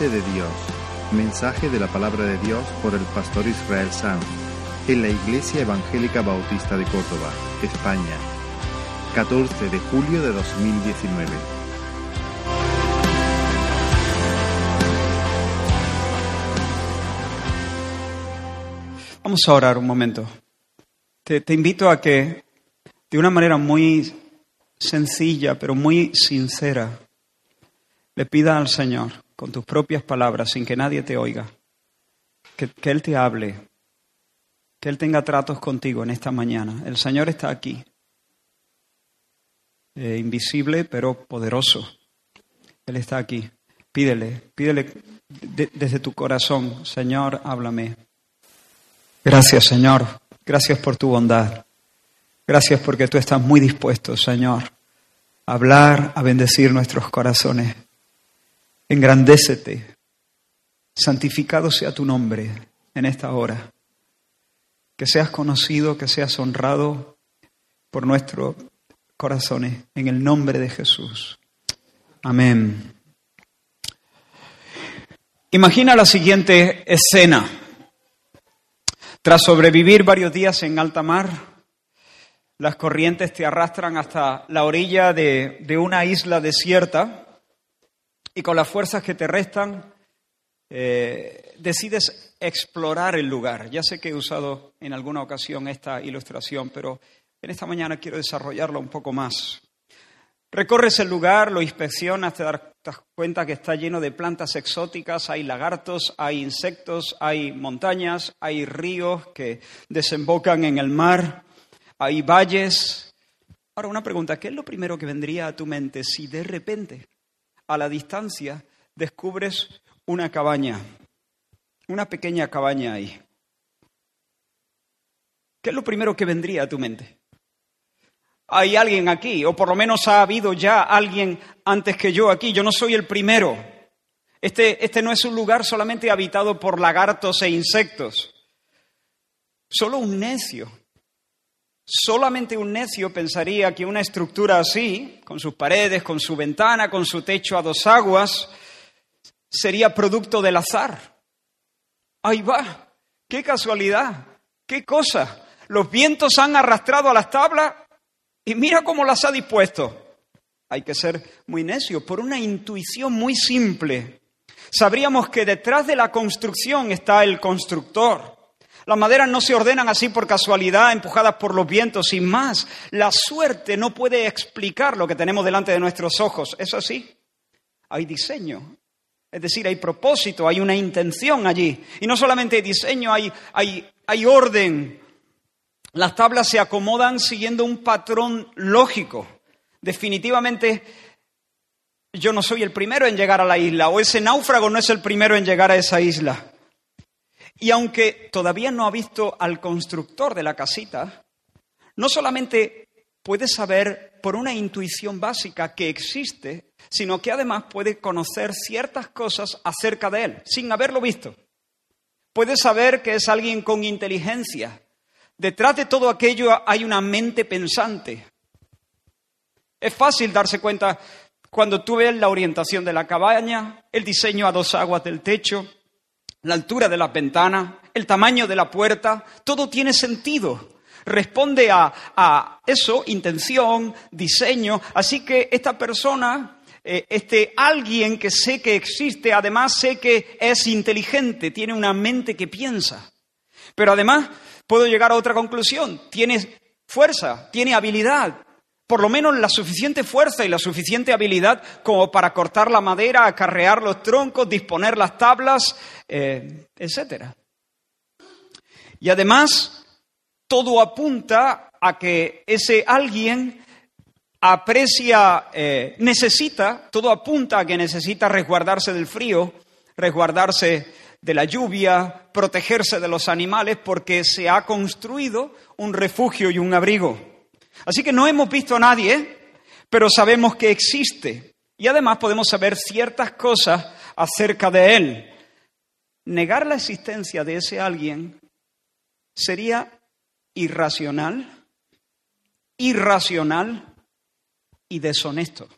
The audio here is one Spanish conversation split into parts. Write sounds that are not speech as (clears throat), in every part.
De Dios. Mensaje de la palabra de Dios por el pastor Israel Sanz en la Iglesia Evangélica Bautista de Córdoba, España. 14 de julio de 2019. Vamos a orar un momento. Te, te invito a que de una manera muy sencilla, pero muy sincera, le pida al Señor, con tus propias palabras, sin que nadie te oiga, que, que Él te hable, que Él tenga tratos contigo en esta mañana. El Señor está aquí, eh, invisible pero poderoso. Él está aquí. Pídele, pídele de- desde tu corazón, Señor, háblame. Gracias, Señor. Gracias por tu bondad. Gracias porque tú estás muy dispuesto, Señor, a hablar, a bendecir nuestros corazones. Engrandécete. Santificado sea tu nombre en esta hora. Que seas conocido, que seas honrado por nuestros corazones. En el nombre de Jesús. Amén. Imagina la siguiente escena. Tras sobrevivir varios días en alta mar, las corrientes te arrastran hasta la orilla de, de una isla desierta y con las fuerzas que te restan eh, decides explorar el lugar. Ya sé que he usado en alguna ocasión esta ilustración, pero en esta mañana quiero desarrollarla un poco más. Recorres el lugar, lo inspeccionas, te das cuenta que está lleno de plantas exóticas, hay lagartos, hay insectos, hay montañas, hay ríos que desembocan en el mar, hay valles. Ahora una pregunta, ¿qué es lo primero que vendría a tu mente si de repente, a la distancia, descubres una cabaña, una pequeña cabaña ahí? ¿Qué es lo primero que vendría a tu mente? hay alguien aquí, o por lo menos ha habido ya alguien antes que yo aquí. Yo no soy el primero. Este, este no es un lugar solamente habitado por lagartos e insectos. Solo un necio, solamente un necio pensaría que una estructura así, con sus paredes, con su ventana, con su techo a dos aguas, sería producto del azar. Ahí va, qué casualidad, qué cosa. Los vientos han arrastrado a las tablas y mira cómo las ha dispuesto. Hay que ser muy necio, por una intuición muy simple. Sabríamos que detrás de la construcción está el constructor. Las maderas no se ordenan así por casualidad, empujadas por los vientos, sin más. La suerte no puede explicar lo que tenemos delante de nuestros ojos. ¿Es así? Hay diseño. Es decir, hay propósito, hay una intención allí. Y no solamente hay diseño, hay, hay, hay orden, las tablas se acomodan siguiendo un patrón lógico. Definitivamente yo no soy el primero en llegar a la isla, o ese náufrago no es el primero en llegar a esa isla. Y aunque todavía no ha visto al constructor de la casita, no solamente puede saber por una intuición básica que existe, sino que además puede conocer ciertas cosas acerca de él, sin haberlo visto. Puede saber que es alguien con inteligencia, Detrás de todo aquello hay una mente pensante. Es fácil darse cuenta cuando tú ves la orientación de la cabaña, el diseño a dos aguas del techo, la altura de las ventanas, el tamaño de la puerta, todo tiene sentido. Responde a, a eso, intención, diseño. Así que esta persona, eh, este alguien que sé que existe, además sé que es inteligente, tiene una mente que piensa. Pero además puedo llegar a otra conclusión. Tiene fuerza, tiene habilidad, por lo menos la suficiente fuerza y la suficiente habilidad como para cortar la madera, acarrear los troncos, disponer las tablas, eh, etc. Y además, todo apunta a que ese alguien aprecia, eh, necesita, todo apunta a que necesita resguardarse del frío, resguardarse de la lluvia, protegerse de los animales, porque se ha construido un refugio y un abrigo. Así que no hemos visto a nadie, pero sabemos que existe. Y además podemos saber ciertas cosas acerca de él. Negar la existencia de ese alguien sería irracional, irracional y deshonesto.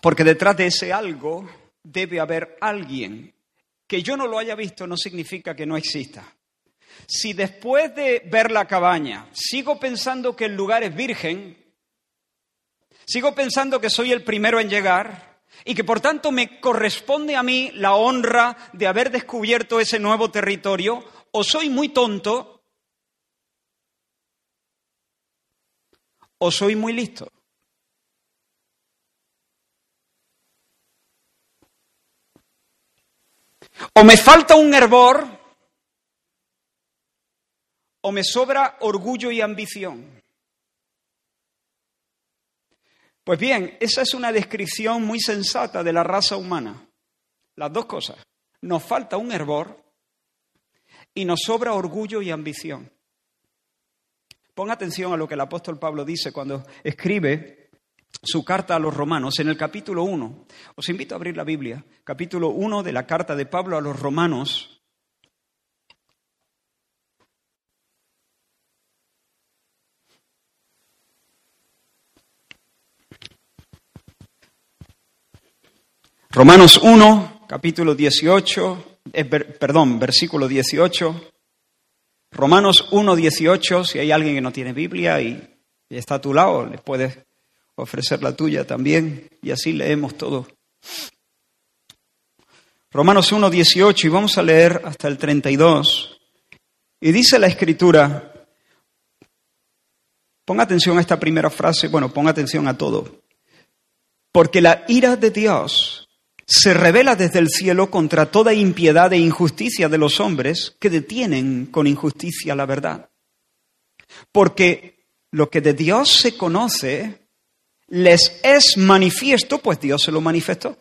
Porque detrás de ese algo debe haber alguien. Que yo no lo haya visto no significa que no exista. Si después de ver la cabaña sigo pensando que el lugar es virgen, sigo pensando que soy el primero en llegar y que por tanto me corresponde a mí la honra de haber descubierto ese nuevo territorio, o soy muy tonto o soy muy listo. O me falta un hervor o me sobra orgullo y ambición. Pues bien, esa es una descripción muy sensata de la raza humana. Las dos cosas. Nos falta un hervor y nos sobra orgullo y ambición. Pon atención a lo que el apóstol Pablo dice cuando escribe su carta a los romanos en el capítulo 1. Os invito a abrir la Biblia, capítulo 1 de la carta de Pablo a los romanos. Romanos 1, capítulo 18, eh, perdón, versículo 18. Romanos 1, 18, si hay alguien que no tiene Biblia y, está a tu lado, le puedes ofrecer la tuya también y así leemos todo. Romanos 1, 18 y vamos a leer hasta el 32. Y dice la escritura, ponga atención a esta primera frase, bueno, ponga atención a todo, porque la ira de Dios se revela desde el cielo contra toda impiedad e injusticia de los hombres que detienen con injusticia la verdad. Porque lo que de Dios se conoce les es manifiesto, pues Dios se lo manifestó.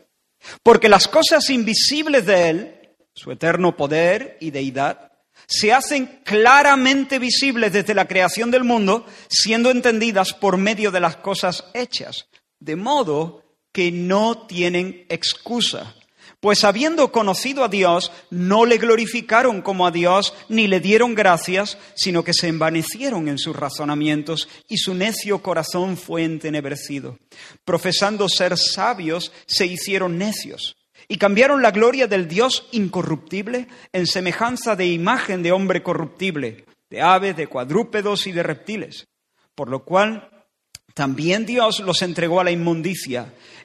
Porque las cosas invisibles de Él, su eterno poder y deidad, se hacen claramente visibles desde la creación del mundo, siendo entendidas por medio de las cosas hechas, de modo que no tienen excusa. Pues habiendo conocido a Dios, no le glorificaron como a Dios, ni le dieron gracias, sino que se envanecieron en sus razonamientos y su necio corazón fue entenebrecido. Profesando ser sabios, se hicieron necios y cambiaron la gloria del Dios incorruptible en semejanza de imagen de hombre corruptible, de aves, de cuadrúpedos y de reptiles. Por lo cual también Dios los entregó a la inmundicia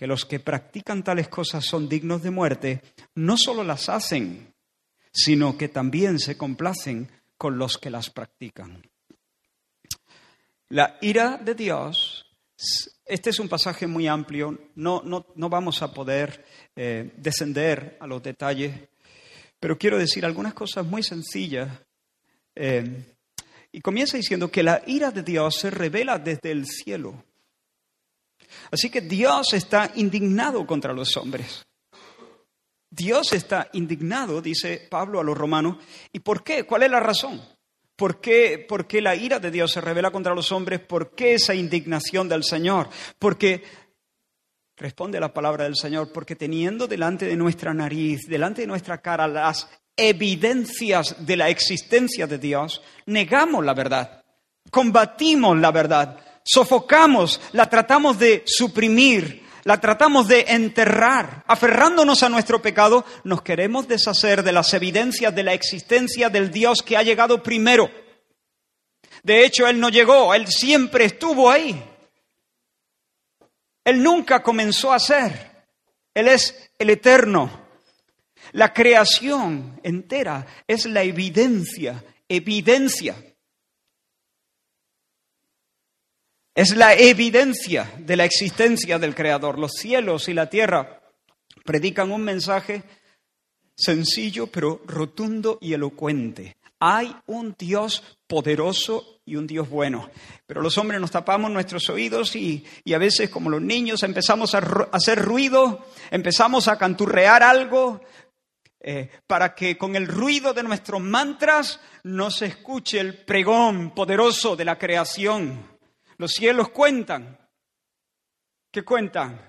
que los que practican tales cosas son dignos de muerte, no solo las hacen, sino que también se complacen con los que las practican. La ira de Dios, este es un pasaje muy amplio, no, no, vamos a poder eh, descender a los detalles, pero quiero decir algunas cosas muy sencillas. Eh, y comienza diciendo que la ira de Dios se revela desde el cielo. Así que Dios está indignado contra los hombres. Dios está indignado, dice Pablo a los romanos. ¿Y por qué? ¿Cuál es la razón? ¿Por qué, ¿Por qué la ira de Dios se revela contra los hombres? ¿Por qué esa indignación del Señor? Porque responde la palabra del Señor, porque teniendo delante de nuestra nariz, delante de nuestra cara las evidencias de la existencia de Dios, negamos la verdad, combatimos la verdad, sofocamos, la tratamos de suprimir, la tratamos de enterrar, aferrándonos a nuestro pecado, nos queremos deshacer de las evidencias de la existencia del Dios que ha llegado primero. De hecho, Él no llegó, Él siempre estuvo ahí. Él nunca comenzó a ser. Él es el eterno. La creación entera es la evidencia, evidencia. Es la evidencia de la existencia del Creador. Los cielos y la tierra predican un mensaje sencillo pero rotundo y elocuente. Hay un Dios poderoso y un Dios bueno. Pero los hombres nos tapamos nuestros oídos y, a veces, como los niños, empezamos a, hacer ruido, empezamos a canturrear algo eh, para que con el ruido de nuestros mantras no se escuche el pregón poderoso de la creación. Los cielos cuentan. ¿Qué cuentan?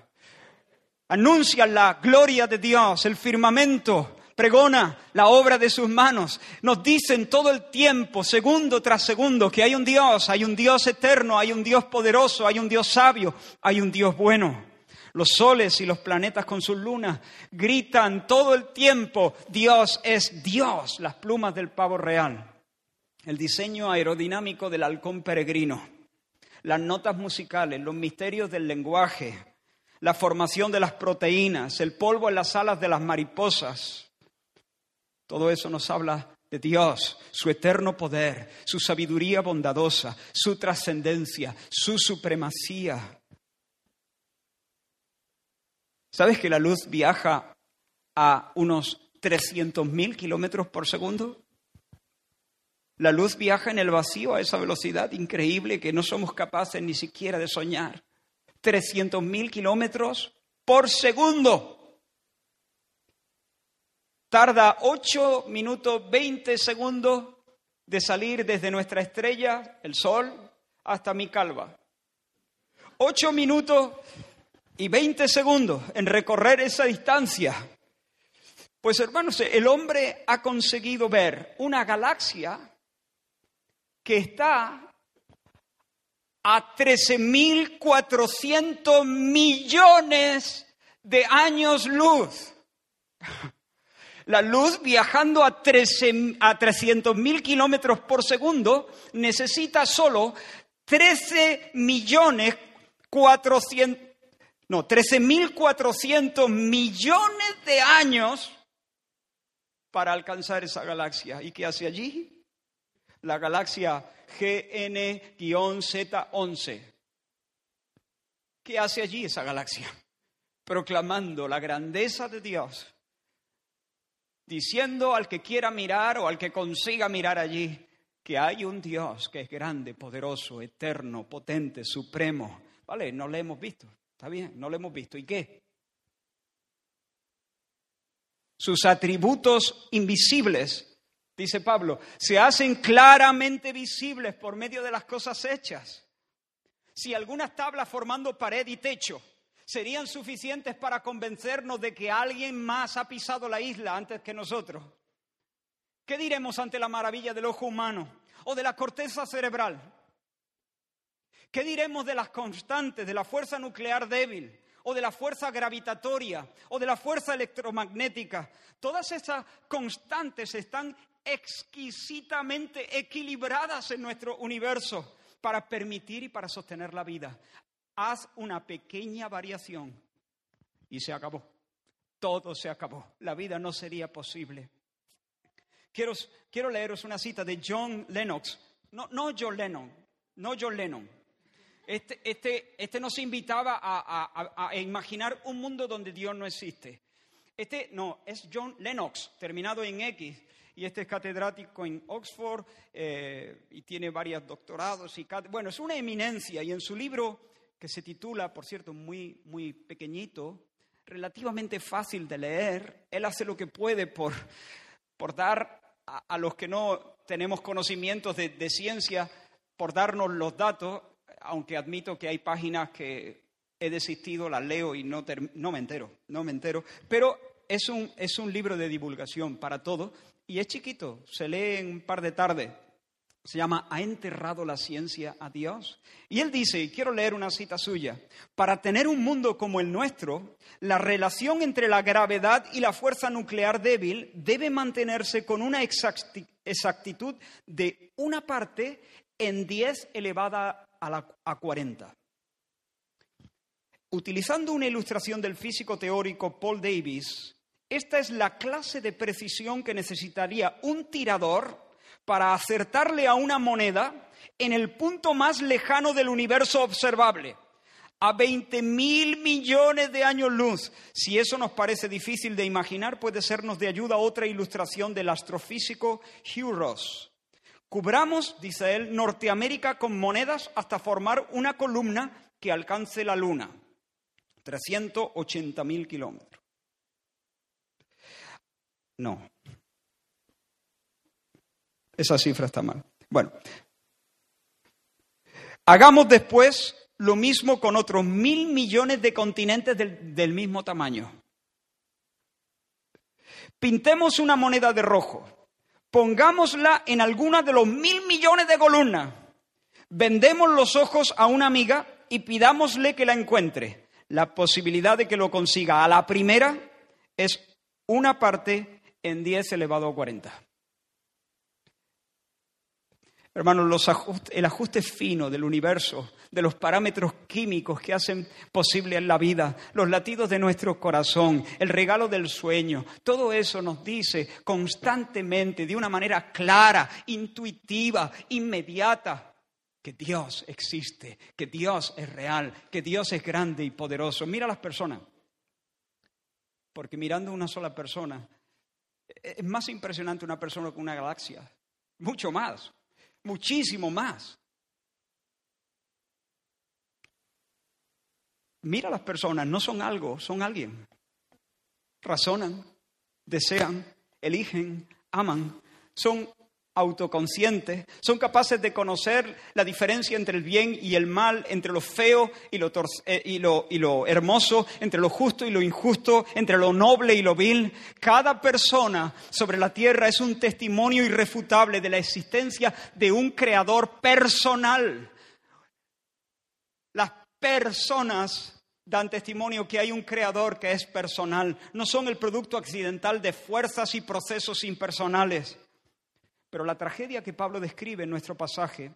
Anuncian la gloria de Dios, el firmamento pregona la obra de sus manos. Nos dicen todo el tiempo, segundo tras segundo, que hay un Dios, hay un Dios eterno, hay un Dios poderoso, hay un Dios sabio, hay un Dios bueno. Los soles y los planetas con sus lunas gritan todo el tiempo, Dios es Dios, las plumas del pavo real, el diseño aerodinámico del halcón peregrino, las notas musicales, los misterios del lenguaje, la formación de las proteínas, el polvo en las alas de las mariposas, todo eso nos habla de Dios, su eterno poder, su sabiduría bondadosa, su trascendencia, su supremacía. ¿Sabes que la luz viaja a unos 300.000 kilómetros por segundo? La luz viaja en el vacío a esa velocidad increíble que no somos capaces ni siquiera de soñar. 300.000 kilómetros por segundo tarda 8 minutos 20 segundos de salir desde nuestra estrella, el Sol, hasta mi calva. 8 minutos y 20 segundos en recorrer esa distancia. Pues hermanos, el hombre ha conseguido ver una galaxia que está a 13.400 millones de años luz. La luz viajando a, 300.000 kilómetros por segundo necesita solo 13 millones 400, no, 13.400 millones de años para alcanzar esa galaxia. ¿Y qué hace allí? La galaxia GN-Z11. ¿Qué hace allí esa galaxia? Proclamando la grandeza de Dios diciendo al que quiera mirar o al que consiga mirar allí que hay un Dios que es grande, poderoso, eterno, potente, supremo. Vale, no le hemos visto, está bien, no le hemos visto. ¿Y qué? Sus atributos invisibles, dice Pablo, se hacen claramente visibles por medio de las cosas hechas. Si algunas tablas formando pared y techo serían suficientes para convencernos de que alguien más ha pisado la isla antes que nosotros. ¿Qué diremos ante la maravilla del ojo humano o de la corteza cerebral? ¿Qué diremos de las constantes, de la fuerza nuclear débil o de la fuerza gravitatoria o de la fuerza electromagnética? Todas esas constantes están exquisitamente equilibradas en nuestro universo para permitir y para sostener la vida haz una pequeña variación y se acabó. Todo se acabó. La vida no sería posible. Quiero, quiero leeros una cita de John Lennox. No, no John Lennon, no John Lennon. Este, este, este nos invitaba a, a, imaginar un mundo donde Dios no existe. Este no, es John Lennox, terminado en X, y este es catedrático en Oxford eh, y tiene varios doctorados. Y, bueno, es una eminencia y en su libro que se titula, por cierto, muy, muy pequeñito, relativamente fácil de leer. Él hace lo que puede por, por dar a, los que no tenemos conocimientos de, ciencia, por darnos los datos, aunque admito que hay páginas que he desistido, las leo y no, no me entero, no me entero, pero es un, es un libro de divulgación para todos y es chiquito, se lee en un par de tardes Se llama ¿Ha enterrado la ciencia a Dios? Y él dice, y quiero leer una cita suya, para tener un mundo como el nuestro, la relación entre la gravedad y la fuerza nuclear débil debe mantenerse con una exactitud de una parte en 10 elevada a, la, a 40. Utilizando una ilustración del físico teórico Paul Davis, esta es la clase de precisión que necesitaría un tirador para acertarle a una moneda en el punto más lejano del universo observable, a 20 mil millones de años luz. Si eso nos parece difícil de imaginar, puede sernos de ayuda otra ilustración del astrofísico Hugh Ross. Cubramos, dice él, Norteamérica con monedas hasta formar una columna que alcance la Luna. 380 mil kilómetros. No, esa cifra está mal. Bueno, hagamos después lo mismo con otros mil millones de continentes del, mismo tamaño. Pintemos una moneda de rojo, pongámosla en alguna de los mil millones de columnas, vendemos los ojos a una amiga y pidámosle que la encuentre. La posibilidad de que lo consiga a la primera es una parte en 10 elevado a 40. Hermanos, el ajuste fino del universo, de los parámetros químicos que hacen posible la vida, los latidos de nuestro corazón, el regalo del sueño, todo eso nos dice constantemente, de una manera clara, intuitiva, inmediata, que Dios existe, que Dios es real, que Dios es grande y poderoso. Mira a las personas, porque mirando a una sola persona, es más impresionante una persona que una galaxia, mucho más muchísimo más. Mira las personas, no son algo, son alguien. Razonan, desean, eligen, aman, son autoconscientes, son capaces de conocer la diferencia entre el bien y el mal, entre lo feo y lo, eh, y, lo, y lo, hermoso, entre lo justo y lo injusto, entre lo noble y lo vil. Cada persona sobre la tierra es un testimonio irrefutable de la existencia de un creador personal. Las personas dan testimonio que hay un creador que es personal, no son el producto accidental de fuerzas y procesos impersonales. Pero la tragedia que Pablo describe en nuestro pasaje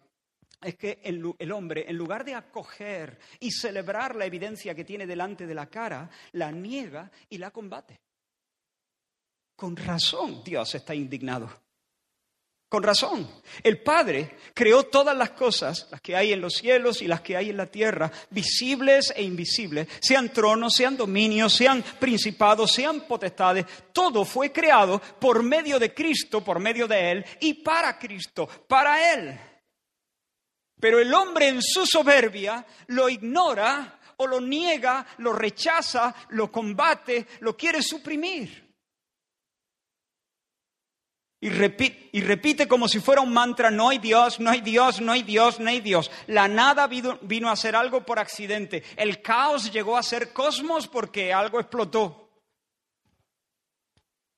es que el, hombre, en lugar de acoger y celebrar la evidencia que tiene delante de la cara, la niega y la combate. Con razón Dios está indignado. Con razón. El Padre creó todas las cosas, las que hay en los cielos y las que hay en la tierra, visibles e invisibles, sean tronos, sean dominios, sean principados, sean potestades. Todo fue creado por medio de Cristo, por medio de Él y para Cristo, para Él. Pero el hombre en su soberbia lo ignora o lo niega, lo rechaza, lo combate, lo quiere suprimir. Y repite, y repite, como si fuera un mantra, no hay Dios, no hay Dios, no hay Dios, no hay Dios. La nada vino, a ser algo por accidente. El caos llegó a ser cosmos porque algo explotó.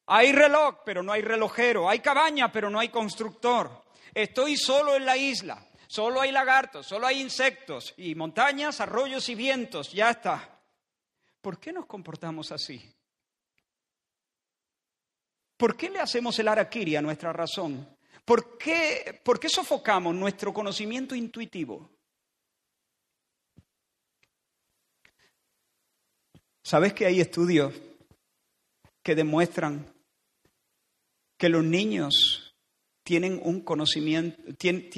Hay reloj, pero no hay relojero. Hay cabaña, pero no hay constructor. Estoy solo en la isla. Solo hay lagartos, solo hay insectos y montañas, arroyos y vientos. Ya está. ¿Por qué nos comportamos así? ¿Por qué le hacemos el araquiri a nuestra razón? ¿Por qué, ¿Por qué sofocamos nuestro conocimiento intuitivo? ¿Sabes que hay estudios que demuestran que los niños tienen un conocimiento, tienen,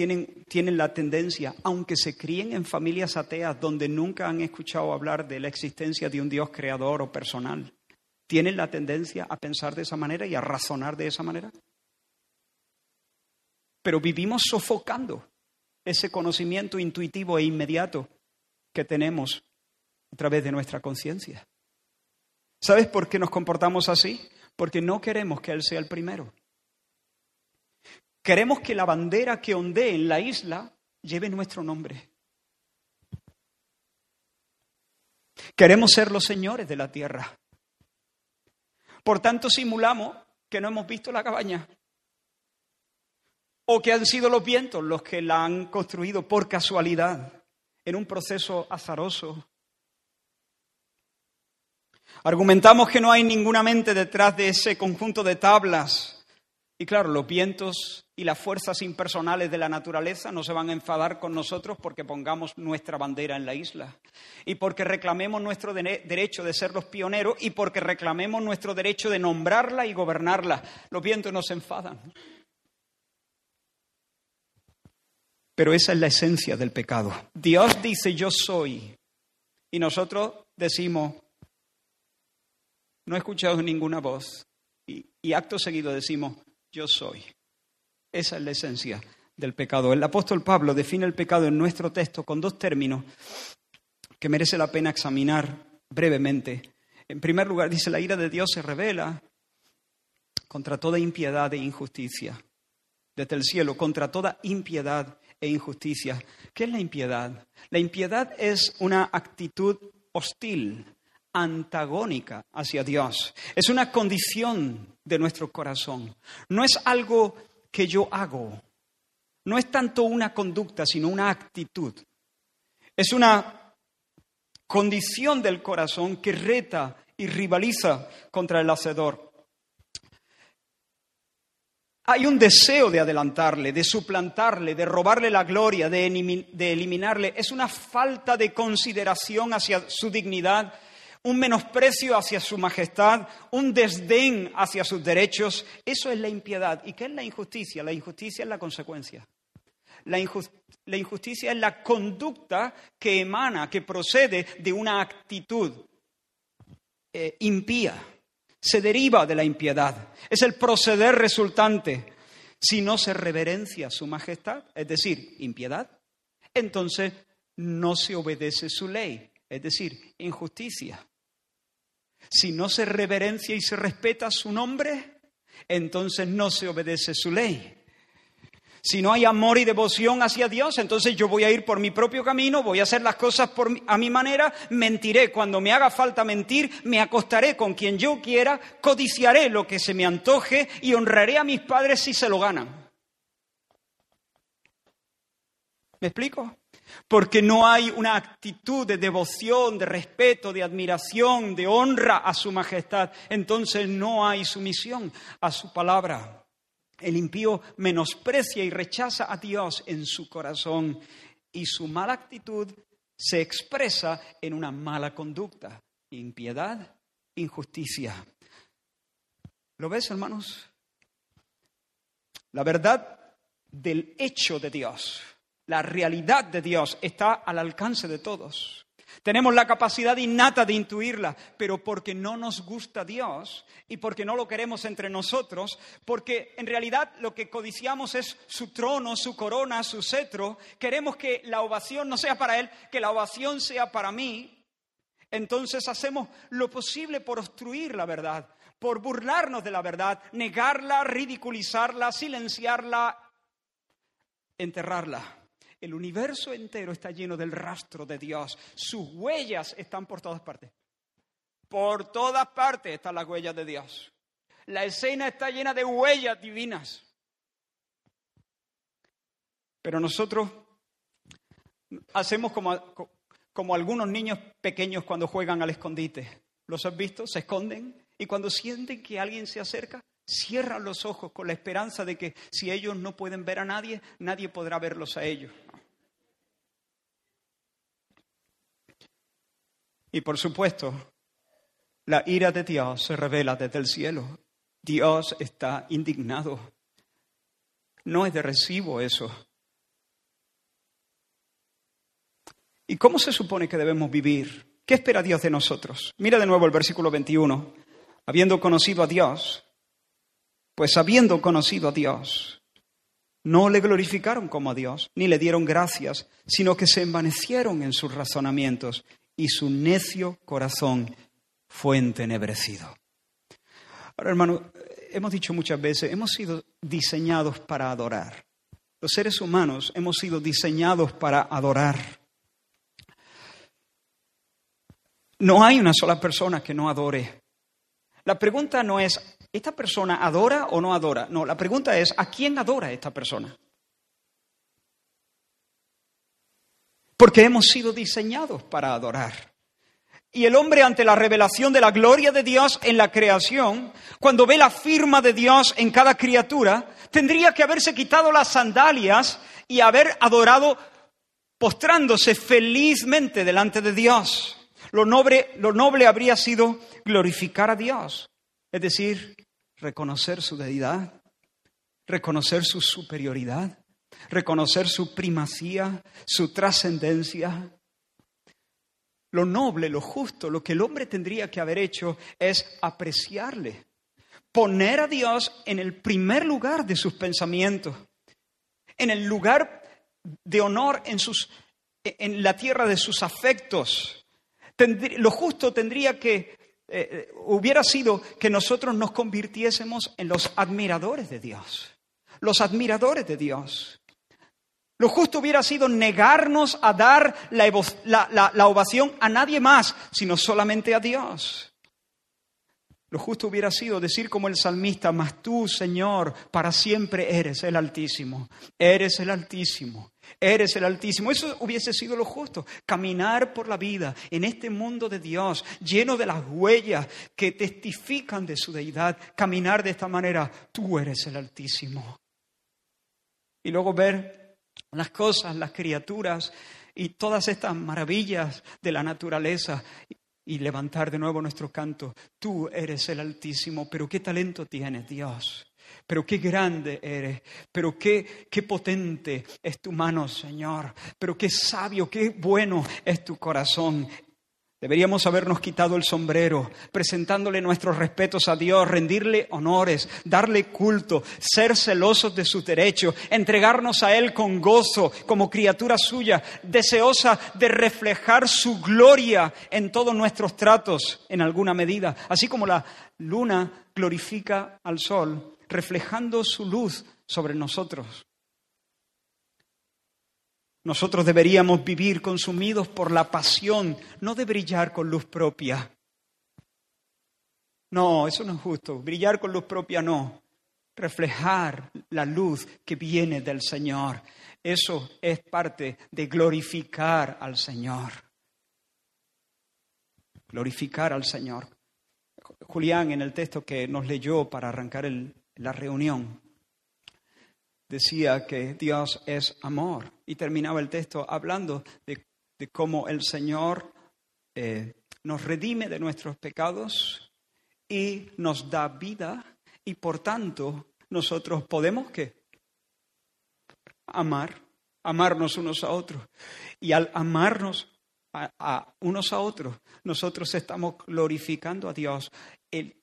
tienen, la tendencia, aunque se críen en familias ateas donde nunca han escuchado hablar de la existencia de un Dios creador o personal, tienen la tendencia a pensar de esa manera y a razonar de esa manera. Pero vivimos sofocando ese conocimiento intuitivo e inmediato que tenemos a través de nuestra conciencia. ¿Sabes por qué nos comportamos así? Porque no queremos que Él sea el primero. Queremos que la bandera que ondee en la isla lleve nuestro nombre. Queremos ser los señores de la tierra. Por tanto, simulamos que no hemos visto la cabaña. o que han sido los vientos los que la han construido por casualidad, en un proceso azaroso. Argumentamos que no hay ninguna mente detrás de ese conjunto de tablas. Y claro, los vientos y las fuerzas impersonales de la naturaleza no se van a enfadar con nosotros porque pongamos nuestra bandera en la isla y porque reclamemos nuestro derecho de ser los pioneros y porque reclamemos nuestro derecho de nombrarla y gobernarla. Los vientos no se enfadan. Pero esa es la esencia del pecado. Dios dice yo soy y nosotros decimos no he escuchado ninguna voz y, y acto seguido decimos yo soy. Esa es la esencia del pecado. El apóstol Pablo define el pecado en nuestro texto con dos términos que merece la pena examinar brevemente. En primer lugar, dice, la ira de Dios se revela contra toda impiedad e injusticia, desde el cielo, contra toda impiedad e injusticia. ¿Qué es la impiedad? La impiedad es una actitud hostil, antagónica hacia Dios. Es una condición de nuestro corazón. No es algo que yo hago. No es tanto una conducta, sino una actitud. Es una condición del corazón que reta y rivaliza contra el Hacedor. Hay un deseo de adelantarle, de suplantarle, de robarle la gloria, de, eliminarle. Es una falta de consideración hacia su dignidad, un menosprecio hacia su majestad, un desdén hacia sus derechos. Eso es la impiedad. ¿Y qué es la injusticia? La injusticia es la consecuencia. La, injusticia es la conducta que emana, que procede de una actitud eh, impía. Se deriva de la impiedad. Es el proceder resultante. Si no se reverencia su majestad, es decir, impiedad, entonces no se obedece su ley, es decir, injusticia. Si no se reverencia y se respeta su nombre, entonces no se obedece su ley. Si no hay amor y devoción hacia Dios, entonces yo voy a ir por mi propio camino, voy a hacer las cosas a mi manera, mentiré cuando me haga falta mentir, me acostaré con quien yo quiera, codiciaré lo que se me antoje y honraré a mis padres si se lo ganan. ¿Me explico? Porque no hay una actitud de devoción, de respeto, de admiración, de honra a su majestad, entonces no hay sumisión a su palabra. El impío menosprecia y rechaza a Dios en su corazón y su mala actitud se expresa en una mala conducta, impiedad, injusticia. ¿Lo ves, hermanos? La verdad del hecho de Dios la realidad de Dios está al alcance de todos. Tenemos la capacidad innata de intuirla, pero porque no nos gusta Dios y porque no lo queremos entre nosotros, porque en realidad lo que codiciamos es su trono, su corona, su cetro, queremos que la ovación no sea para Él, que la ovación sea para mí, entonces hacemos lo posible por obstruir la verdad, por burlarnos de la verdad, negarla, ridiculizarla, silenciarla, enterrarla. El universo entero está lleno del rastro de Dios. Sus huellas están por todas partes. Por todas partes están las huellas de Dios. La escena está llena de huellas divinas. Pero nosotros hacemos como, como algunos niños pequeños cuando juegan al escondite. ¿Los has visto? Se esconden y cuando sienten que alguien se acerca, cierran los ojos con la esperanza de que si ellos no pueden ver a nadie, nadie podrá verlos a ellos. Y por supuesto, la ira de Dios se revela desde el cielo. Dios está indignado. No es de recibo eso. ¿Y cómo se supone que debemos vivir? ¿Qué espera Dios de nosotros? Mira de nuevo el versículo 21. Habiendo conocido a Dios, pues habiendo conocido a Dios, no le glorificaron como a Dios, ni le dieron gracias, sino que se envanecieron en sus razonamientos y su necio corazón fue entenebrecido. Ahora, hermano, hemos dicho muchas veces, hemos sido diseñados para adorar. Los seres humanos hemos sido diseñados para adorar. No hay una sola persona que no adore. La pregunta no es ¿esta persona adora o no adora? No, la pregunta es, ¿a quién adora esta persona? Porque hemos sido diseñados para adorar. Y el hombre ante la revelación de la gloria de Dios en la creación, cuando ve la firma de Dios en cada criatura, tendría que haberse quitado las sandalias y haber adorado postrándose felizmente delante de Dios. Lo noble, lo noble habría sido glorificar a Dios, es decir, reconocer su deidad, reconocer su superioridad, reconocer su primacía, su trascendencia, lo noble, lo justo, lo que el hombre tendría que haber hecho es apreciarle, poner a Dios en el primer lugar de sus pensamientos, en el lugar de honor en, sus, en la tierra de sus afectos. lo justo tendría que, eh, hubiera sido que nosotros nos convirtiésemos en los admiradores de Dios, los admiradores de Dios. Lo justo hubiera sido negarnos a dar la, ovación a nadie más, sino solamente a Dios. Lo justo hubiera sido decir como el salmista, mas tú, Señor, para siempre eres el Altísimo, eres el Altísimo, eres el Altísimo. Eso hubiese sido lo justo, caminar por la vida en este mundo de Dios, lleno de las huellas que testifican de su deidad, caminar de esta manera, tú eres el Altísimo. Y luego ver las cosas, las criaturas y todas estas maravillas de la naturaleza y levantar de nuevo nuestro canto. Tú eres el Altísimo, pero qué talento tienes, Dios. Pero qué grande eres, pero qué, qué potente es tu mano, Señor, pero qué sabio, qué bueno es tu corazón. Deberíamos habernos quitado el sombrero, presentándole nuestros respetos a Dios, rendirle honores, darle culto, ser celosos de sus derechos, entregarnos a Él con gozo, como criatura suya, deseosa de reflejar su gloria en todos nuestros tratos, en alguna medida, así como la luna glorifica al sol, reflejando su luz sobre nosotros. Nosotros deberíamos vivir consumidos por la pasión, no de brillar con luz propia. No, eso no es justo. Brillar con luz propia no. Reflejar la luz que viene del Señor. Eso es parte de glorificar al Señor. Glorificar al Señor. Julián, en el texto que nos leyó para arrancar la reunión, decía que Dios es amor. Y terminaba el texto hablando de, cómo el Señor eh, nos redime de nuestros pecados y nos da vida y por tanto nosotros podemos que amar, amarnos unos a otros. Y al amarnos a, unos a otros nosotros estamos glorificando a Dios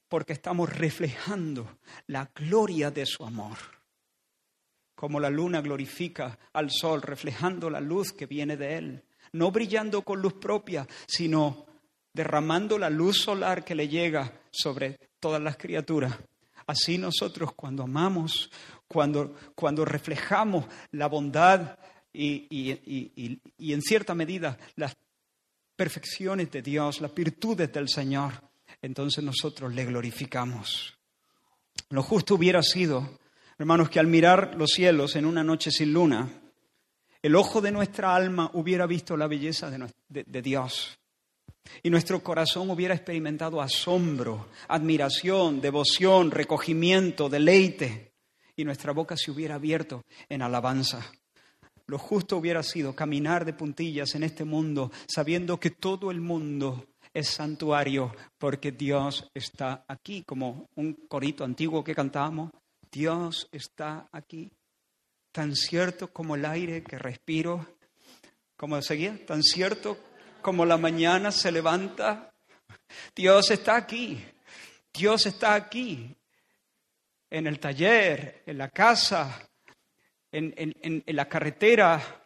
porque estamos reflejando la gloria de su amor como la luna glorifica al sol, reflejando la luz que viene de él, no brillando con luz propia, sino derramando la luz solar que le llega sobre todas las criaturas. Así nosotros cuando amamos, cuando, cuando reflejamos la bondad y, y en cierta medida las perfecciones de Dios, las virtudes del Señor, entonces nosotros le glorificamos. Lo justo hubiera sido Hermanos, que al mirar los cielos en una noche sin luna, el ojo de nuestra alma hubiera visto la belleza de, Dios. Y nuestro corazón hubiera experimentado asombro, admiración, devoción, recogimiento, deleite. Y nuestra boca se hubiera abierto en alabanza. Lo justo hubiera sido caminar de puntillas en este mundo sabiendo que todo el mundo es santuario porque Dios está aquí, como un corito antiguo que cantábamos. Dios está aquí, tan cierto como el aire que respiro, como seguía, tan cierto como la mañana se levanta. Dios está aquí, Dios está aquí, en el taller, en la casa, en, en la carretera.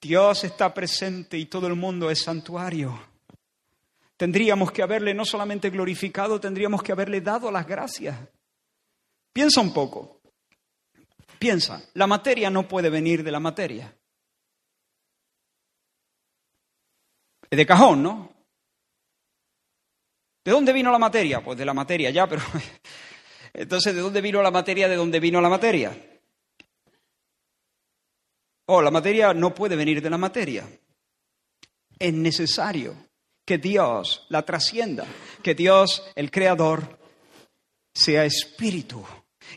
Dios está presente y todo el mundo es santuario. Tendríamos que haberle no solamente glorificado, tendríamos que haberle dado las gracias. Piensa un poco. Piensa, la materia no puede venir de la materia. Es de cajón, ¿no? ¿De dónde vino la materia? Pues de la materia ya, pero (laughs) Entonces, ¿de dónde vino la materia? ¿De dónde vino la materia? Oh, la materia no puede venir de la materia. Es necesario que Dios la trascienda, que Dios, el Creador, sea espíritu.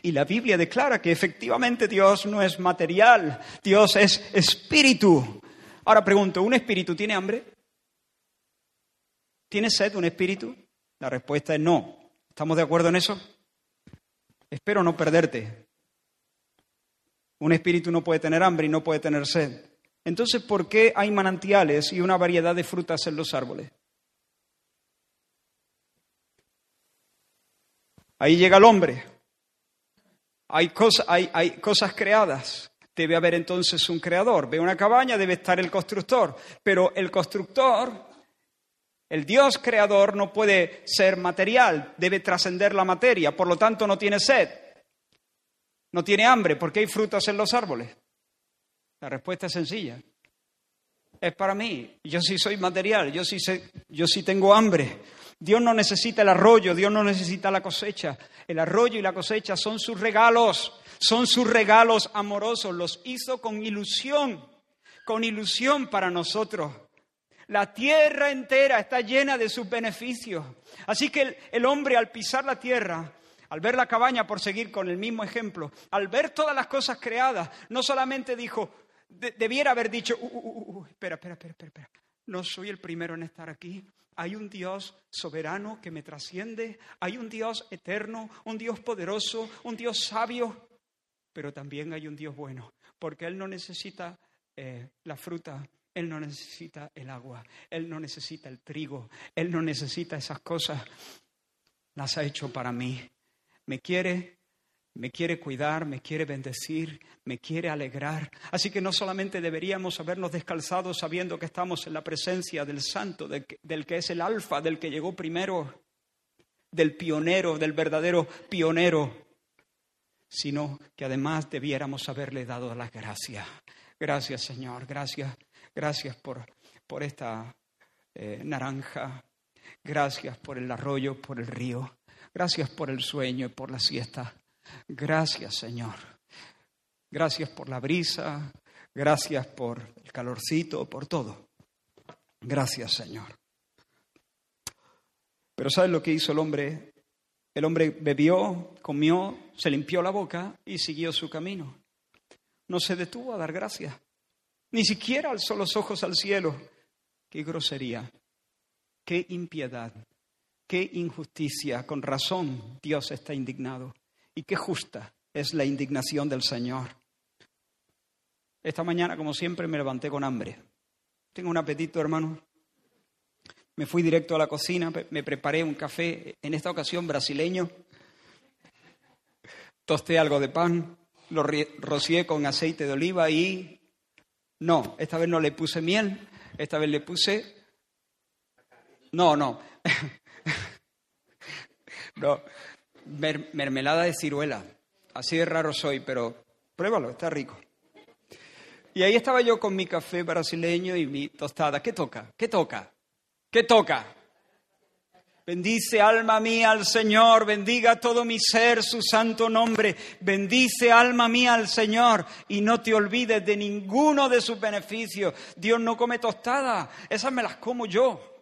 Y la Biblia declara que efectivamente Dios no es material, Dios es espíritu. Ahora pregunto, ¿un espíritu tiene hambre? ¿Tiene sed un espíritu? La respuesta es no. ¿Estamos de acuerdo en eso? Espero no perderte. Un espíritu no puede tener hambre y no puede tener sed. Entonces, ¿por qué hay manantiales y una variedad de frutas en los árboles? Ahí llega el hombre. Hay, hay, hay cosas creadas. Debe haber entonces un creador. Ve una cabaña, debe estar el constructor. Pero el constructor el Dios creador no puede ser material, debe trascender la materia, por lo tanto no tiene sed, no tiene hambre, porque hay frutas en los árboles. La respuesta es sencilla. Es para mí. Yo sí soy material, yo sí, sé, yo sí tengo hambre. Dios no necesita el arroyo, Dios no necesita la cosecha. El arroyo y la cosecha son sus regalos, son sus regalos amorosos. Los hizo con ilusión, con ilusión para nosotros. La tierra entera está llena de sus beneficios. Así que el, hombre al pisar la tierra, al ver la cabaña, por seguir con el mismo ejemplo, al ver todas las cosas creadas, no solamente dijo, debiera haber dicho, uh, uh, uh, espera, espera, espera, espera, no soy el primero en estar aquí. Hay un Dios soberano que me trasciende, hay un Dios eterno, un Dios poderoso, un Dios sabio, pero también hay un Dios bueno, porque Él no necesita eh, la fruta. Él no necesita el agua, Él no necesita el trigo, Él no necesita esas cosas. Las ha hecho para mí. Me quiere, me quiere cuidar, me quiere bendecir, me quiere alegrar. Así que no solamente deberíamos habernos descalzado sabiendo que estamos en la presencia del Santo, del que, es el alfa, del que llegó primero, del pionero, del verdadero pionero, sino que además debiéramos haberle dado las gracias. Gracias Señor, gracias Gracias por, por esta eh, naranja. Gracias por el arroyo, por el río. Gracias por el sueño y por la siesta. Gracias, Señor. Gracias por la brisa. Gracias por el calorcito, por todo. Gracias, Señor. Pero ¿sabes lo que hizo el hombre? El hombre bebió, comió, se limpió la boca y siguió su camino. No se detuvo a dar gracias. Ni siquiera alzó los ojos al cielo. Qué grosería, qué impiedad, qué injusticia. Con razón Dios está indignado. Y qué justa es la indignación del Señor. Esta mañana, como siempre, me levanté con hambre. Tengo un apetito, hermano. Me fui directo a la cocina, me preparé un café, en esta ocasión brasileño. Tosté algo de pan, lo rocié con aceite de oliva y no, esta vez no le puse miel, esta vez le puse... No, no. (laughs) no, mermelada de ciruela. Así de raro soy, pero pruébalo, está rico. Y ahí estaba yo con mi café brasileño y mi tostada. ¿Qué toca? ¿Qué toca? ¿Qué toca? Bendice alma mía al Señor, bendiga todo mi ser su santo nombre. Bendice alma mía al Señor y no te olvides de ninguno de sus beneficios. Dios no come tostada, esas me las como yo.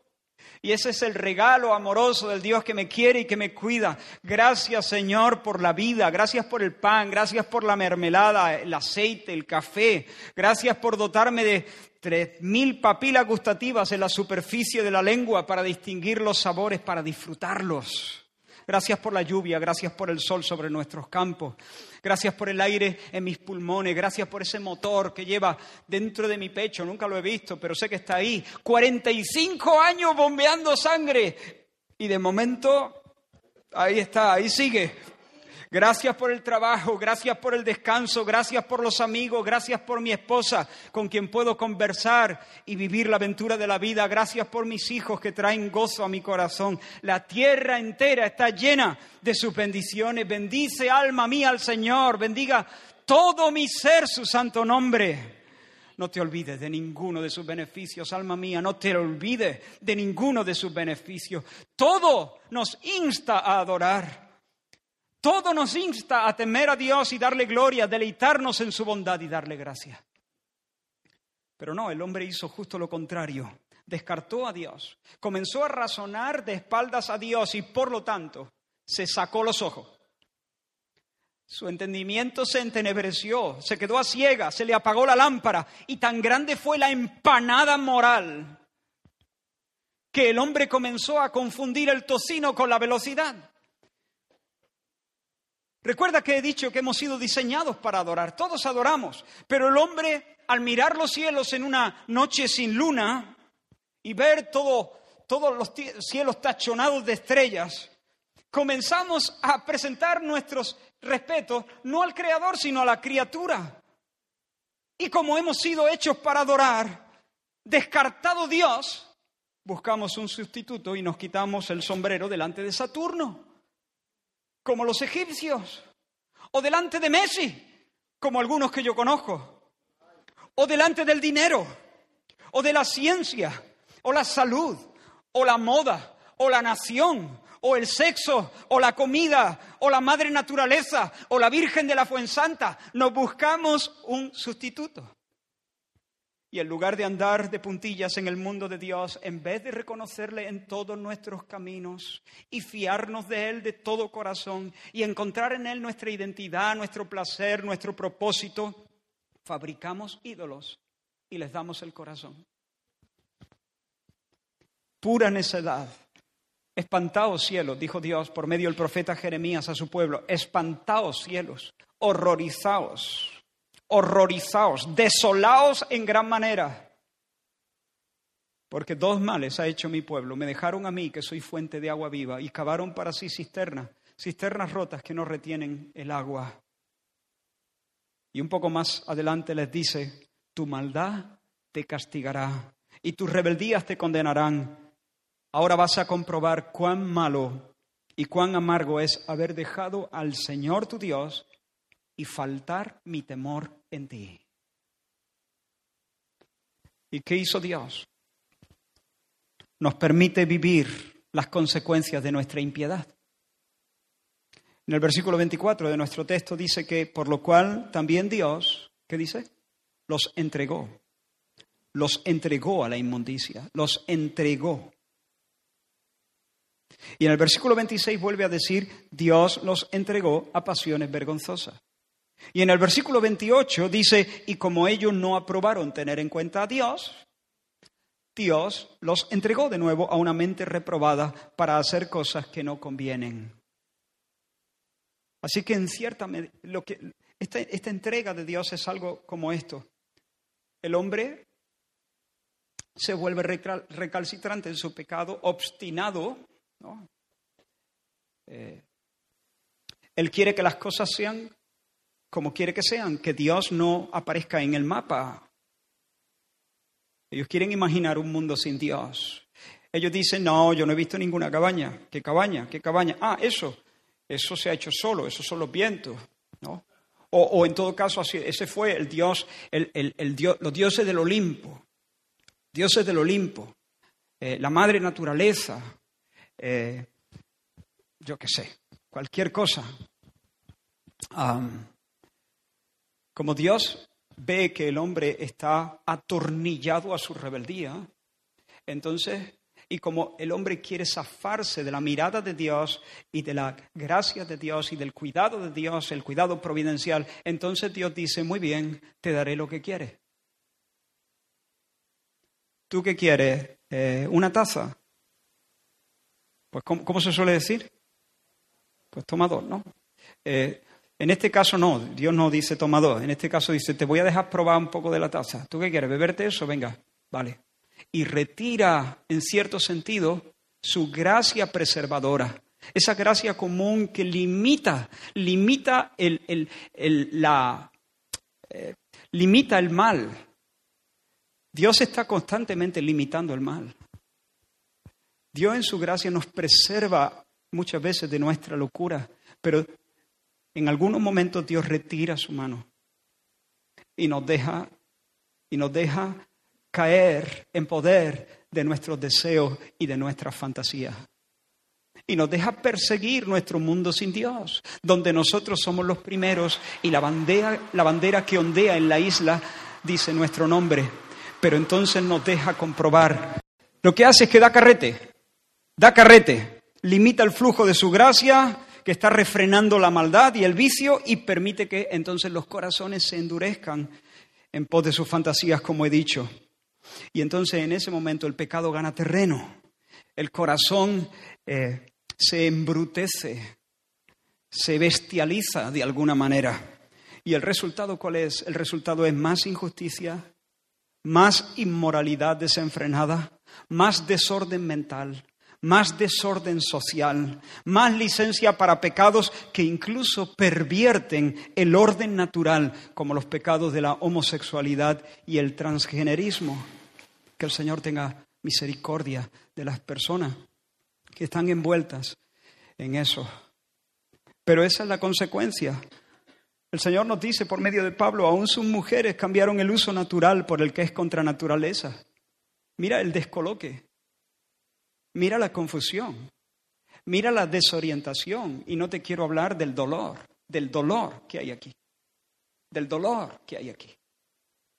Y ese es el regalo amoroso del Dios que me quiere y que me cuida. Gracias Señor por la vida, gracias por el pan, gracias por la mermelada, el aceite, el café. Gracias por dotarme de tres mil papilas gustativas en la superficie de la lengua para distinguir los sabores, para disfrutarlos. Gracias por la lluvia, gracias por el sol sobre nuestros campos, gracias por el aire en mis pulmones, gracias por ese motor que lleva dentro de mi pecho, nunca lo he visto, pero sé que está ahí. 45 años bombeando sangre. Y de momento ahí está, ahí sigue, Gracias por el trabajo, gracias por el descanso, gracias por los amigos, gracias por mi esposa con quien puedo conversar y vivir la aventura de la vida, gracias por mis hijos que traen gozo a mi corazón. La tierra entera está llena de sus bendiciones. Bendice alma mía al Señor, bendiga todo mi ser su santo nombre. No te olvides de ninguno de sus beneficios, alma mía, no te olvides de ninguno de sus beneficios. Todo nos insta a adorar. Todo nos insta a temer a Dios y darle gloria, deleitarnos en su bondad y darle gracia. Pero no, el hombre hizo justo lo contrario. Descartó a Dios, comenzó a razonar de espaldas a Dios y por lo tanto se sacó los ojos. Su entendimiento se entenebreció, se quedó a ciega, se le apagó la lámpara y tan grande fue la empanada moral que el hombre comenzó a confundir el tocino con la velocidad. Recuerda que he dicho que hemos sido diseñados para adorar, todos adoramos, pero el hombre al mirar los cielos en una noche sin luna y ver todo, todos los cielos tachonados de estrellas, comenzamos a presentar nuestros respetos no al Creador, sino a la criatura. Y como hemos sido hechos para adorar, descartado Dios, buscamos un sustituto y nos quitamos el sombrero delante de Saturno como los egipcios, o delante de Messi, como algunos que yo conozco, o delante del dinero, o de la ciencia, o la salud, o la moda, o la nación, o el sexo, o la comida, o la madre naturaleza, o la Virgen de la Fuensanta. Nos buscamos un sustituto. Y en lugar de andar de puntillas en el mundo de Dios, en vez de reconocerle en todos nuestros caminos y fiarnos de Él de todo corazón y encontrar en Él nuestra identidad, nuestro placer, nuestro propósito, fabricamos ídolos y les damos el corazón. Pura necedad. Espantaos cielos, dijo Dios por medio del profeta Jeremías a su pueblo, espantaos cielos, horrorizaos horrorizaos, desolaos en gran manera. Porque dos males ha hecho mi pueblo. Me dejaron a mí, que soy fuente de agua viva, y cavaron para sí cisternas, cisternas rotas que no retienen el agua. Y un poco más adelante les dice, tu maldad te castigará y tus rebeldías te condenarán. Ahora vas a comprobar cuán malo y cuán amargo es haber dejado al Señor tu Dios y faltar mi temor en ti. ¿Y qué hizo Dios? Nos permite vivir las consecuencias de nuestra impiedad. En el versículo 24 de nuestro texto dice que por lo cual también Dios, ¿qué dice? Los entregó. Los entregó a la inmundicia. Los entregó. Y en el versículo 26 vuelve a decir, Dios los entregó a pasiones vergonzosas. Y en el versículo 28 dice, y como ellos no aprobaron tener en cuenta a Dios, Dios los entregó de nuevo a una mente reprobada para hacer cosas que no convienen. Así que en cierta medida, esta, esta entrega de Dios es algo como esto. El hombre se vuelve recalcitrante en su pecado, obstinado. Eh, él quiere que las cosas sean como quiere que sean, que Dios no aparezca en el mapa. Ellos quieren imaginar un mundo sin Dios. Ellos dicen, no, yo no he visto ninguna cabaña. ¿Qué cabaña? ¿Qué cabaña? Ah, eso. Eso se ha hecho solo, esos son los vientos. ¿no? O, en todo caso, así, ese fue el Dios, el, dios, los dioses del Olimpo. Dioses del Olimpo. Eh, la madre naturaleza. Eh, yo qué sé, cualquier cosa. Como Dios ve que el hombre está atornillado a su rebeldía, entonces, y como el hombre quiere zafarse de la mirada de Dios y de la gracia de Dios y del cuidado de Dios, el cuidado providencial, entonces Dios dice, muy bien, te daré lo que quieres. ¿Tú qué quieres? Eh, ¿Una taza? Pues, ¿cómo, se suele decir? Pues tomador, ¿no? Eh, en este caso no, Dios no dice toma dos, en este caso dice te voy a dejar probar un poco de la taza. ¿Tú qué quieres? ¿Beberte eso? Venga, vale. Y retira, en cierto sentido, su gracia preservadora. Esa gracia común que limita, limita el, la, eh, limita el mal. Dios está constantemente limitando el mal. Dios en su gracia nos preserva muchas veces de nuestra locura, pero en algunos momentos Dios retira su mano y nos deja y nos deja caer en poder de nuestros deseos y de nuestras fantasías. y nos deja perseguir nuestro mundo sin Dios, donde nosotros somos los primeros y la bandera, la bandera que ondea en la isla dice nuestro nombre, pero entonces nos deja comprobar. Lo que hace es que da carrete, da carrete, limita el flujo de su gracia, que está refrenando la maldad y el vicio y permite que entonces los corazones se endurezcan en pos de sus fantasías, como he dicho. Y entonces en ese momento el pecado gana terreno, el corazón eh, se embrutece, se bestializa de alguna manera. ¿Y el resultado cuál es? El resultado es más injusticia, más inmoralidad desenfrenada, más desorden mental, más desorden social, más licencia para pecados que incluso pervierten el orden natural, como los pecados de la homosexualidad y el transgenerismo. Que el Señor tenga misericordia de las personas que están envueltas en eso. Pero esa es la consecuencia. El Señor nos dice por medio de Pablo, aún sus mujeres cambiaron el uso natural por el que es contra naturaleza. Mira el descoloque, mira la confusión, mira la desorientación. Y no te quiero hablar del dolor, del dolor que hay aquí, del dolor que hay aquí.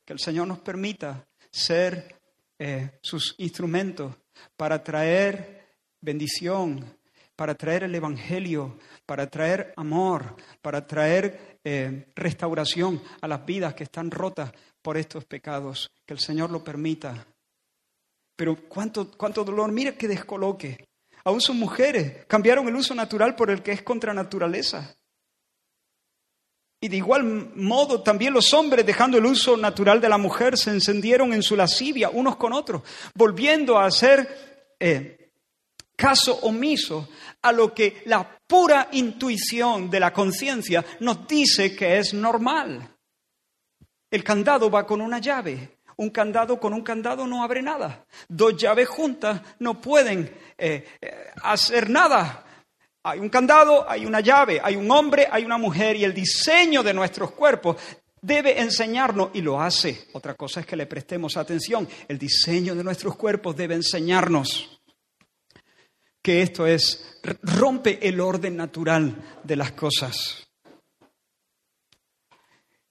Que el Señor nos permita ser eh, sus instrumentos para traer bendición, para traer el Evangelio, para traer amor, para traer eh, restauración a las vidas que están rotas por estos pecados. Que el Señor lo permita. Pero cuánto, cuánto dolor, mira que descoloque. Aún son mujeres, cambiaron el uso natural por el que es contra naturaleza. Y de igual modo también los hombres, dejando el uso natural de la mujer, se encendieron en su lascivia unos con otros, volviendo a hacer eh, caso omiso a lo que la pura intuición de la conciencia nos dice que es normal. El candado va con una llave. Un candado con un candado no abre nada. Dos llaves juntas no pueden eh, eh, hacer nada. Hay un candado, hay una llave, hay un hombre, hay una mujer y el diseño de nuestros cuerpos debe enseñarnos, y lo hace, otra cosa es que le prestemos atención, el diseño de nuestros cuerpos debe enseñarnos que esto es, rompe el orden natural de las cosas.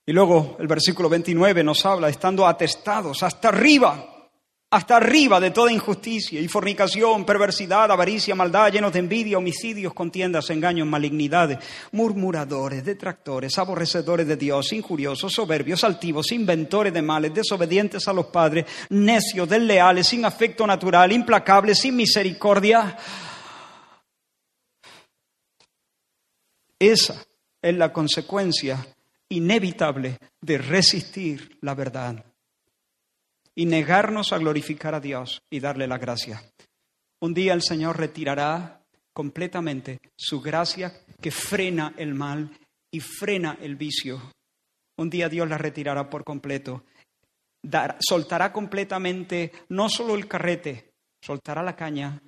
Y luego el versículo 29 nos habla, estando atestados hasta arriba hasta arriba de toda injusticia y fornicación, perversidad, avaricia, maldad, llenos de envidia, homicidios, contiendas, engaños, malignidades, murmuradores, detractores, aborrecedores de Dios, injuriosos, soberbios, altivos, inventores de males, desobedientes a los padres, necios, desleales, sin afecto natural, implacables, sin misericordia. Esa es la consecuencia inevitable de resistir la verdad y negarnos a glorificar a Dios y darle la gracia. Un día el Señor retirará completamente su gracia que frena el mal y frena el vicio. Un día Dios la retirará por completo. soltará completamente no solo el carrete, soltará la caña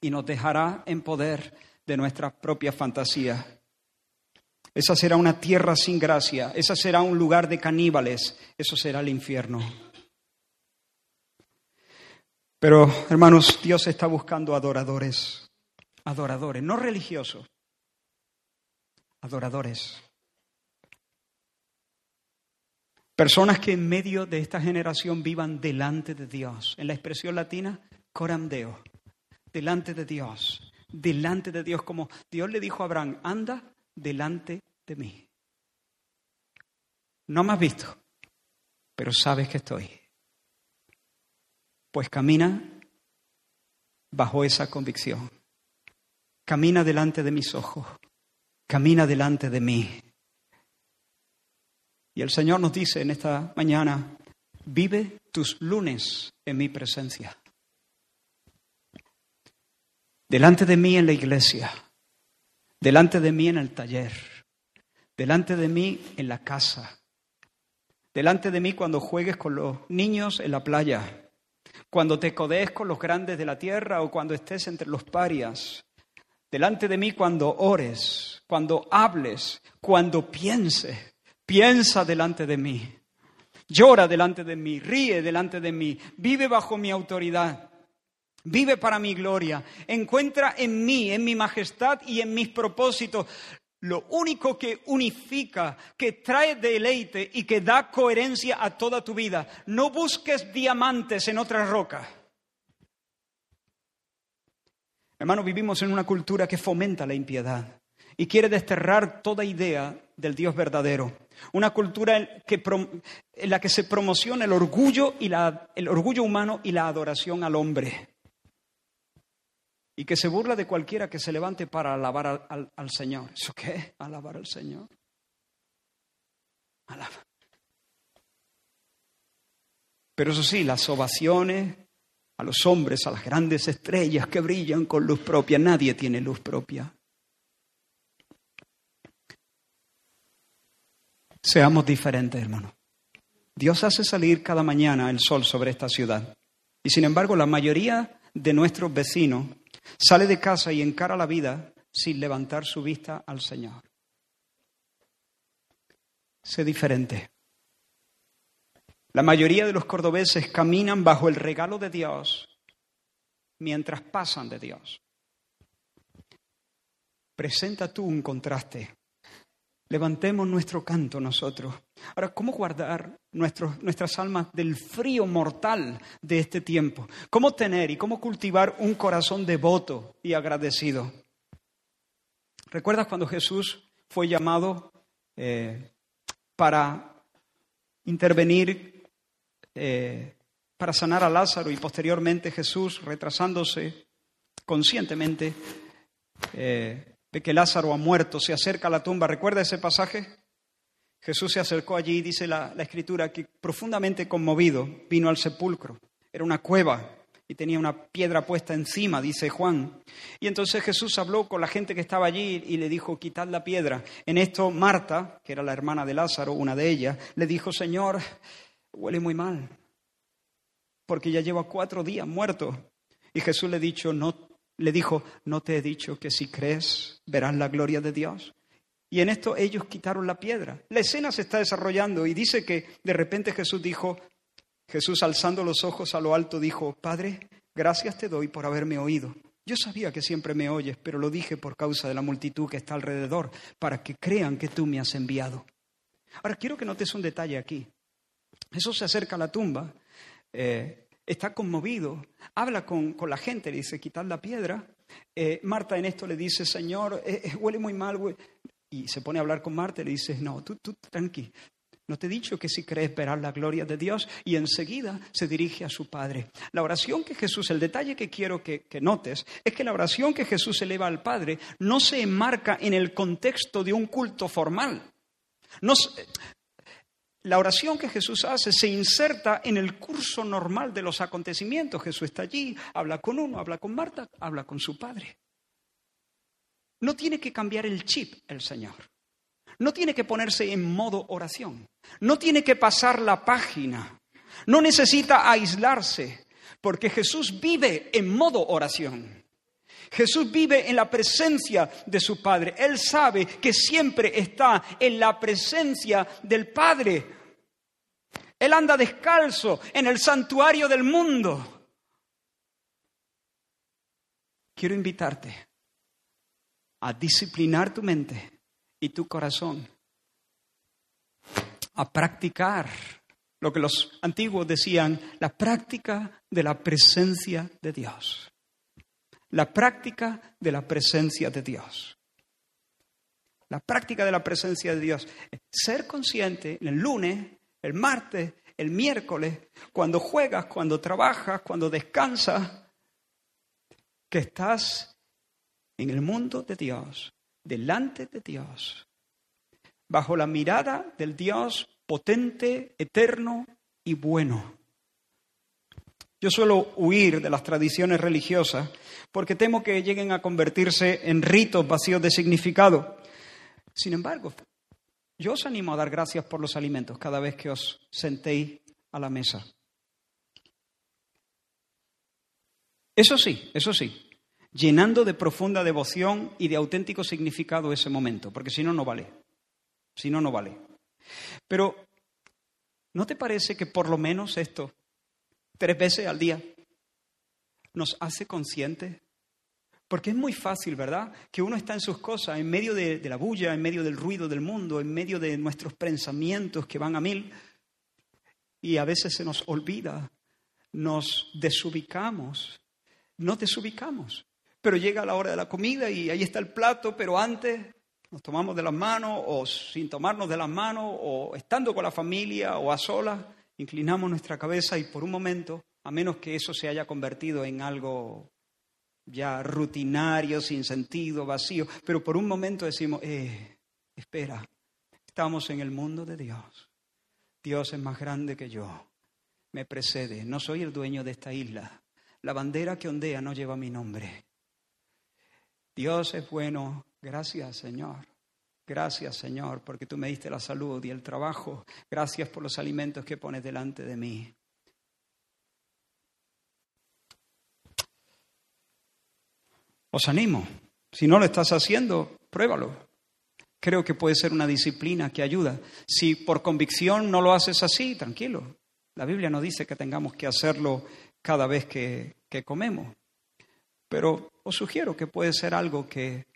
y nos dejará en poder de nuestra propia fantasía. Esa será una tierra sin gracia, esa será un lugar de caníbales, eso será el infierno. Pero, hermanos, Dios está buscando adoradores, adoradores, no religiosos, adoradores. Personas que en medio de esta generación vivan delante de Dios. En la expresión latina, coramdeo, delante de Dios, delante de Dios, como Dios le dijo a Abraham, anda delante de mí. No me has visto, pero sabes que estoy. Pues camina bajo esa convicción. Camina delante de mis ojos. Camina delante de mí. Y el Señor nos dice en esta mañana, vive tus lunes en mi presencia. Delante de mí en la iglesia delante de mí en el taller, delante de mí en la casa, delante de mí cuando juegues con los niños en la playa, cuando te codees con los grandes de la tierra o cuando estés entre los parias, delante de mí cuando ores, cuando hables, cuando pienses, piensa delante de mí, llora delante de mí, ríe delante de mí, vive bajo mi autoridad. Vive para mi gloria. Encuentra en mí, en mi majestad y en mis propósitos lo único que unifica, que trae deleite y que da coherencia a toda tu vida. No busques diamantes en otra roca. Hermano, vivimos en una cultura que fomenta la impiedad y quiere desterrar toda idea del Dios verdadero. Una cultura en, la que se promociona el orgullo, y el orgullo humano y la adoración al hombre y que se burla de cualquiera que se levante para alabar al, Señor. ¿Eso qué? Alabar al Señor. Alaba. Pero eso sí, las ovaciones a los hombres, a las grandes estrellas que brillan con luz propia, nadie tiene luz propia. Seamos diferentes, hermano. Dios hace salir cada mañana el sol sobre esta ciudad. Y sin embargo, la mayoría de nuestros vecinos Sale de casa y encara la vida sin levantar su vista al Señor. Sé diferente. La mayoría de los cordobeses caminan bajo el regalo de Dios mientras pasan de Dios. Presenta tú un contraste. Levantemos nuestro canto nosotros. Ahora, ¿cómo guardar nuestras almas del frío mortal de este tiempo? ¿Cómo tener y cómo cultivar un corazón devoto y agradecido? ¿Recuerdas cuando Jesús fue llamado eh, para intervenir, eh, para sanar a Lázaro y posteriormente Jesús, retrasándose conscientemente, eh, de que Lázaro ha muerto, se acerca a la tumba. ¿Recuerda ese pasaje? Jesús se acercó allí y dice la, escritura que profundamente conmovido vino al sepulcro. Era una cueva y tenía una piedra puesta encima, dice Juan. Y entonces Jesús habló con la gente que estaba allí y le dijo, quitad la piedra. En esto Marta, que era la hermana de Lázaro, una de ellas, le dijo, Señor, huele muy mal, porque ya lleva cuatro días muerto. Y Jesús le, dicho, no, le dijo, ¿no te he dicho que si crees verás la gloria de Dios? Y en esto ellos quitaron la piedra. La escena se está desarrollando y dice que de repente Jesús dijo, Jesús alzando los ojos a lo alto dijo, Padre, gracias te doy por haberme oído. Yo sabía que siempre me oyes, pero lo dije por causa de la multitud que está alrededor, para que crean que tú me has enviado. Ahora quiero que notes un detalle aquí. Jesús se acerca a la tumba, eh, está conmovido, habla con, la gente, le dice, quitad la piedra. Eh, Marta en esto le dice, Señor, eh, eh, huele muy mal. Y se pone a hablar con Marta y le dice, no, tú, tú tranqui, no te he dicho que si crees verás la gloria de Dios. Y enseguida se dirige a su Padre. La oración que Jesús, el detalle que quiero que, que, notes, es que la oración que Jesús eleva al Padre no se enmarca en el contexto de un culto formal. No, la oración que Jesús hace se inserta en el curso normal de los acontecimientos. Jesús está allí, habla con uno, habla con Marta, habla con su padre. No tiene que cambiar el chip el Señor. No tiene que ponerse en modo oración. No tiene que pasar la página. No necesita aislarse, porque Jesús vive en modo oración. Jesús vive en la presencia de su Padre. Él sabe que siempre está en la presencia del Padre. Él anda descalzo en el santuario del mundo. Quiero invitarte a disciplinar tu mente y tu corazón, a practicar lo que los antiguos decían, la práctica de la presencia de Dios la práctica de la presencia de Dios. La práctica de la presencia de Dios. Ser consciente el lunes, el martes, el miércoles, cuando juegas, cuando trabajas, cuando descansas, que estás en el mundo de Dios, delante de Dios, bajo la mirada del Dios potente, eterno y bueno. Yo suelo huir de las tradiciones religiosas porque temo que lleguen a convertirse en ritos vacíos de significado. Sin embargo, yo os animo a dar gracias por los alimentos cada vez que os sentéis a la mesa. Eso sí, eso sí, llenando de profunda devoción y de auténtico significado ese momento, porque si no, no vale. Si no, no vale. Pero, ¿no te parece que por lo menos esto tres veces al día. nos hace conscientes? Porque es muy fácil, ¿verdad? Que uno está en sus cosas, en medio de, la bulla, en medio del ruido del mundo, en medio de nuestros pensamientos que van a mil, y a veces se nos olvida, nos desubicamos, nos desubicamos. Pero llega la hora de la comida y ahí está el plato, pero antes nos tomamos de las manos o sin tomarnos de las manos o estando con la familia o a solas, inclinamos nuestra cabeza y por un momento, a menos que eso se haya convertido en algo ya rutinario, sin sentido, vacío, pero por un momento decimos, eh, espera, estamos en el mundo de Dios. Dios es más grande que yo, me precede, no soy el dueño de esta isla. La bandera que ondea no lleva mi nombre. Dios es bueno, Gracias, Señor. Gracias, Señor, porque tú me diste la salud y el trabajo. Gracias por los alimentos que pones delante de mí. Os animo. Si no lo estás haciendo, pruébalo. Creo que puede ser una disciplina que ayuda. Si por convicción no lo haces así, tranquilo. La Biblia no dice que tengamos que hacerlo cada vez que, comemos. Pero os sugiero que puede ser algo que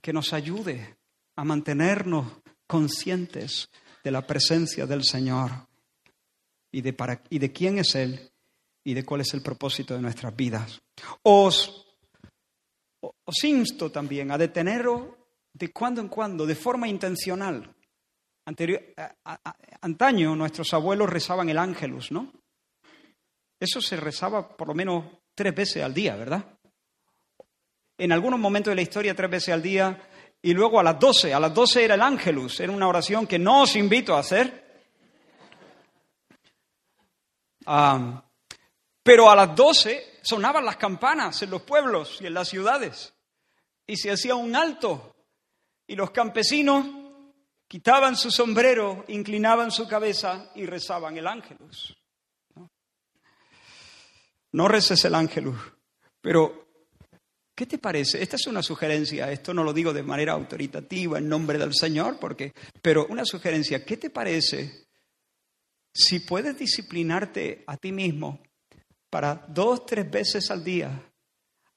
que nos ayude a mantenernos conscientes de la presencia del Señor y de, para, y de quién es Él y de cuál es el propósito de nuestras vidas. Os, os insto también a deteneros de cuando en cuando, de forma intencional. Anterior, antaño nuestros abuelos rezaban el ángelus, ¿no? Eso se rezaba por lo menos tres veces al día, ¿verdad? en algunos momentos de la historia tres veces al día y luego a las doce. A las doce era el ángelus, era una oración que no os invito a hacer. pero a las doce sonaban las campanas en los pueblos y en las ciudades y se hacía un alto y los campesinos quitaban su sombrero, inclinaban su cabeza y rezaban el ángelus. No, no el ángelus, pero ¿Qué te parece? Esta es una sugerencia, esto no lo digo de manera autoritativa en nombre del Señor, porque, pero una sugerencia, ¿qué te parece si puedes disciplinarte a ti mismo para dos, tres veces al día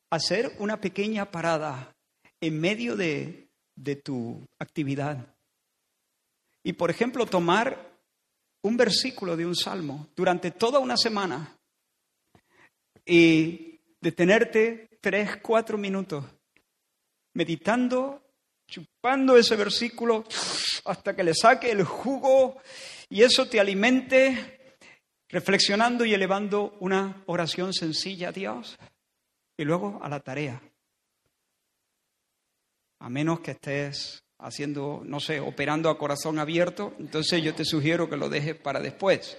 hacer una pequeña parada en medio de, de tu actividad? Y, por ejemplo, tomar un versículo de un salmo durante toda una semana y detenerte tres, cuatro minutos, meditando, chupando ese versículo hasta que le saque el jugo y eso te alimente, reflexionando y elevando una oración sencilla a Dios y luego a la tarea. A menos que estés haciendo, no sé, operando a corazón abierto, entonces yo te sugiero que lo dejes para después.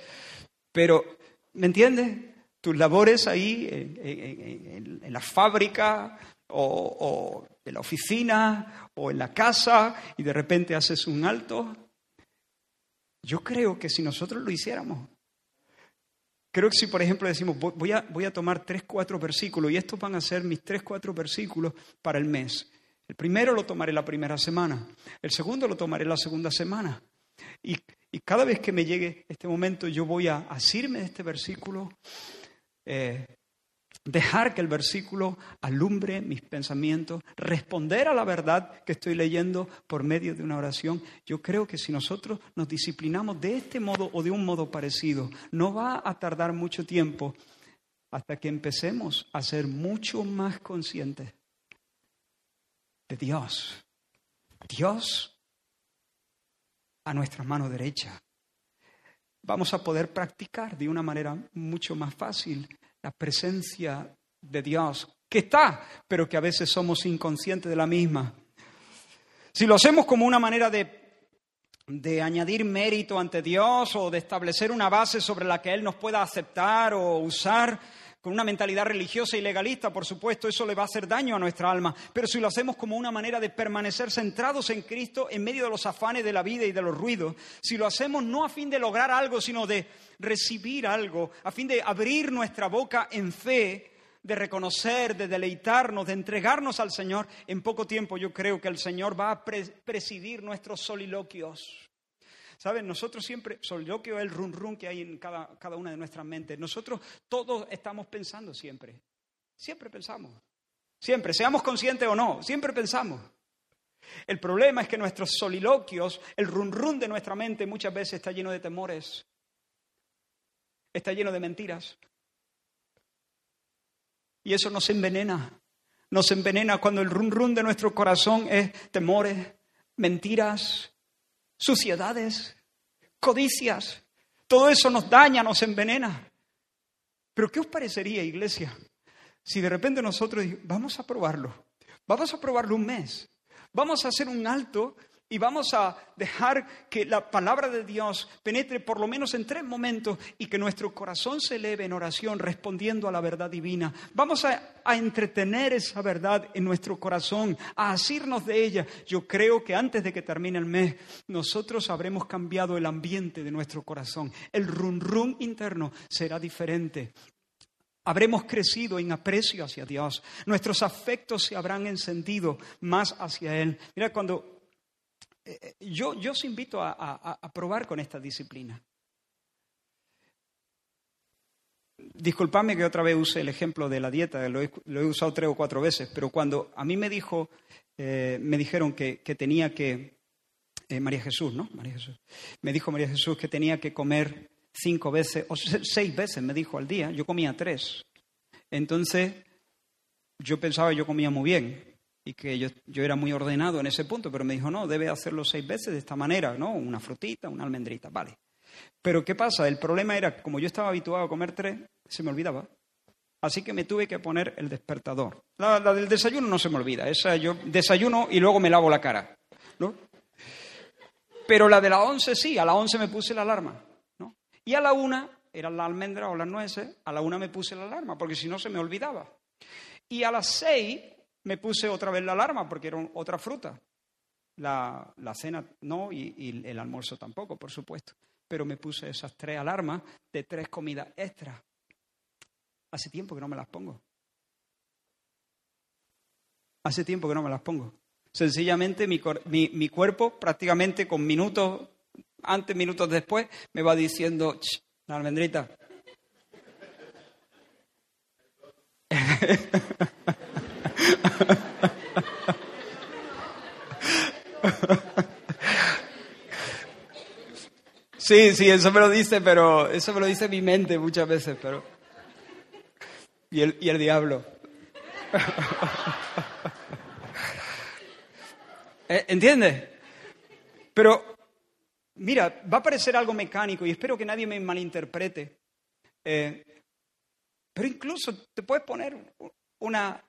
Pero, ¿me entiendes? Tus labores ahí en, la fábrica o, en la oficina o en la casa y de repente haces un alto. Yo creo que si nosotros lo hiciéramos, creo que si por ejemplo decimos voy a, voy a tomar tres, cuatro versículos y estos van a ser mis tres, cuatro versículos para el mes. El primero lo tomaré la primera semana, el segundo lo tomaré la segunda semana. Y, y cada vez que me llegue este momento yo voy a asirme de este versículo eh, dejar que el versículo alumbre mis pensamientos, responder a la verdad que estoy leyendo por medio de una oración. Yo creo que si nosotros nos disciplinamos de este modo o de un modo parecido, no va a tardar mucho tiempo hasta que empecemos a ser mucho más conscientes de Dios. Dios a nuestra mano derecha vamos a poder practicar de una manera mucho más fácil la presencia de Dios, que está, pero que a veces somos inconscientes de la misma. Si lo hacemos como una manera de, de añadir mérito ante Dios o de establecer una base sobre la que Él nos pueda aceptar o usar, con una mentalidad religiosa y legalista, por supuesto, eso le va a hacer daño a nuestra alma, pero si lo hacemos como una manera de permanecer centrados en Cristo en medio de los afanes de la vida y de los ruidos, si lo hacemos no a fin de lograr algo, sino de recibir algo, a fin de abrir nuestra boca en fe, de reconocer, de deleitarnos, de entregarnos al Señor, en poco tiempo yo creo que el Señor va a presidir nuestros soliloquios. ¿Saben? Nosotros siempre, soliloquio es el run run que hay en cada, cada una de nuestras mentes. Nosotros todos estamos pensando siempre. Siempre pensamos. Siempre, seamos conscientes o no, siempre pensamos. El problema es que nuestros soliloquios, el run run de nuestra mente muchas veces está lleno de temores, está lleno de mentiras. Y eso nos envenena. Nos envenena cuando el run run de nuestro corazón es temores, mentiras, suciedades, codicias. Todo eso nos daña, nos envenena. Pero ¿qué os parecería, iglesia, si de repente nosotros vamos a probarlo? Vamos a probarlo un mes. Vamos a hacer un alto y vamos a dejar que la palabra de Dios penetre por lo menos en tres momentos y que nuestro corazón se eleve en oración respondiendo a la verdad divina. Vamos a, entretener esa verdad en nuestro corazón, a asirnos de ella. Yo creo que antes de que termine el mes, nosotros habremos cambiado el ambiente de nuestro corazón. El run run interno será diferente. Habremos crecido en aprecio hacia Dios. Nuestros afectos se habrán encendido más hacia Él. Mira, cuando yo, yo os invito a, probar con esta disciplina. Disculpadme que otra vez use el ejemplo de la dieta, lo he, usado tres o cuatro veces, pero cuando a mí me dijo, eh, me dijeron que, tenía que, María Jesús, ¿no? María Jesús. Me dijo María Jesús que tenía que comer cinco veces, o seis veces me dijo al día, yo comía tres. Entonces, yo pensaba yo comía muy bien y que yo, yo, era muy ordenado en ese punto, pero me dijo, no, debe hacerlo seis veces de esta manera, ¿no? Una frutita, una almendrita, vale. Pero ¿qué pasa? El problema era que como yo estaba habituado a comer tres, se me olvidaba. Así que me tuve que poner el despertador. La, la del desayuno no se me olvida, esa yo desayuno y luego me lavo la cara, ¿no? Pero la de la once sí, a la once me puse la alarma. Y a la una, eran las almendras o las nueces, a la una me puse la alarma, porque si no se me olvidaba. Y a las seis me puse otra vez la alarma, porque era otra fruta. La, cena no y, el almuerzo tampoco, por supuesto. Pero me puse esas tres alarmas de tres comidas extras. Hace tiempo que no me las pongo. Hace tiempo que no me las pongo. Sencillamente mi, mi cuerpo prácticamente con minutos antes, minutos después, me va diciendo, la almendrita. (laughs) Sí, sí, eso me lo dice, pero eso me lo dice mi mente muchas veces, pero y el, y el diablo. (laughs) ¿Eh? ¿Entiendes? Pero Mira, va a parecer algo mecánico y espero que nadie me malinterprete, eh, pero incluso te puedes poner una,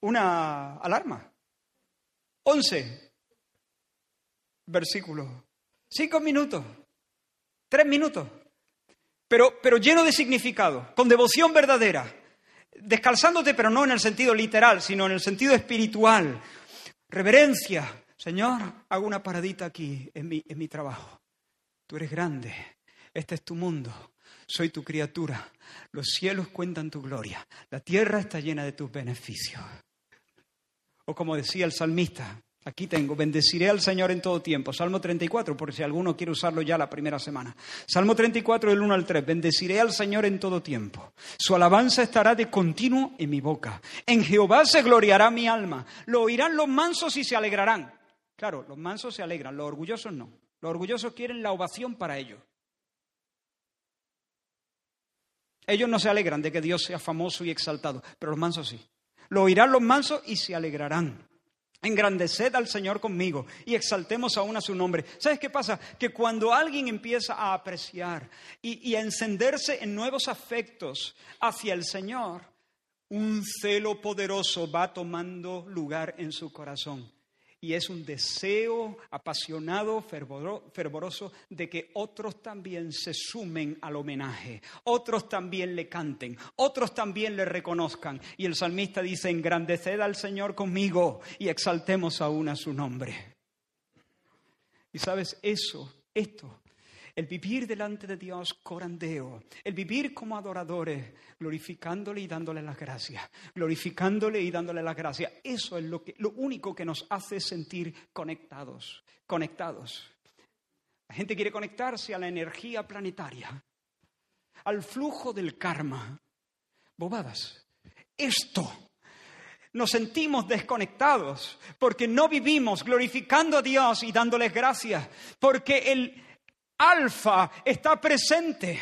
una alarma. 11 versículos, 5 minutos, 3 minutos, pero, pero lleno de significado, con devoción verdadera, descalzándote, pero no en el sentido literal, sino en el sentido espiritual, reverencia, Señor, hago una paradita aquí en mi, en mi trabajo. Tú eres grande, este es tu mundo, soy tu criatura. Los cielos cuentan tu gloria, la tierra está llena de tus beneficios. O como decía el salmista, aquí tengo, bendeciré al Señor en todo tiempo. Salmo 34, por si alguno quiere usarlo ya la primera semana. Salmo 34 del 1 al 3, bendeciré al Señor en todo tiempo. Su alabanza estará de continuo en mi boca. En Jehová se gloriará mi alma. Lo oirán los mansos y se alegrarán. Claro, los mansos se alegran, los orgullosos no. Los orgullosos quieren la ovación para ellos. Ellos no se alegran de que Dios sea famoso y exaltado, pero los mansos sí. Lo oirán los mansos y se alegrarán. Engrandeced al Señor conmigo y exaltemos aún a su nombre. ¿Sabes qué pasa? Que cuando alguien empieza a apreciar y, y, a encenderse en nuevos afectos hacia el Señor, un celo poderoso va tomando lugar en su corazón y es un deseo apasionado, fervoroso, de que otros también se sumen al homenaje, otros también le canten, otros también le reconozcan. Y el salmista dice, engrandeced al Señor conmigo y exaltemos aún a su nombre. Y sabes, eso, esto el vivir delante de Dios corandeo, el vivir como adoradores, glorificándole y dándole las gracias, glorificándole y dándole las gracias. Eso es lo, que, lo único que nos hace sentir conectados, conectados. La gente quiere conectarse a la energía planetaria, al flujo del karma. Bobadas. esto. Nos sentimos desconectados porque no vivimos glorificando a Dios y dándoles gracias, porque el alfa está presente,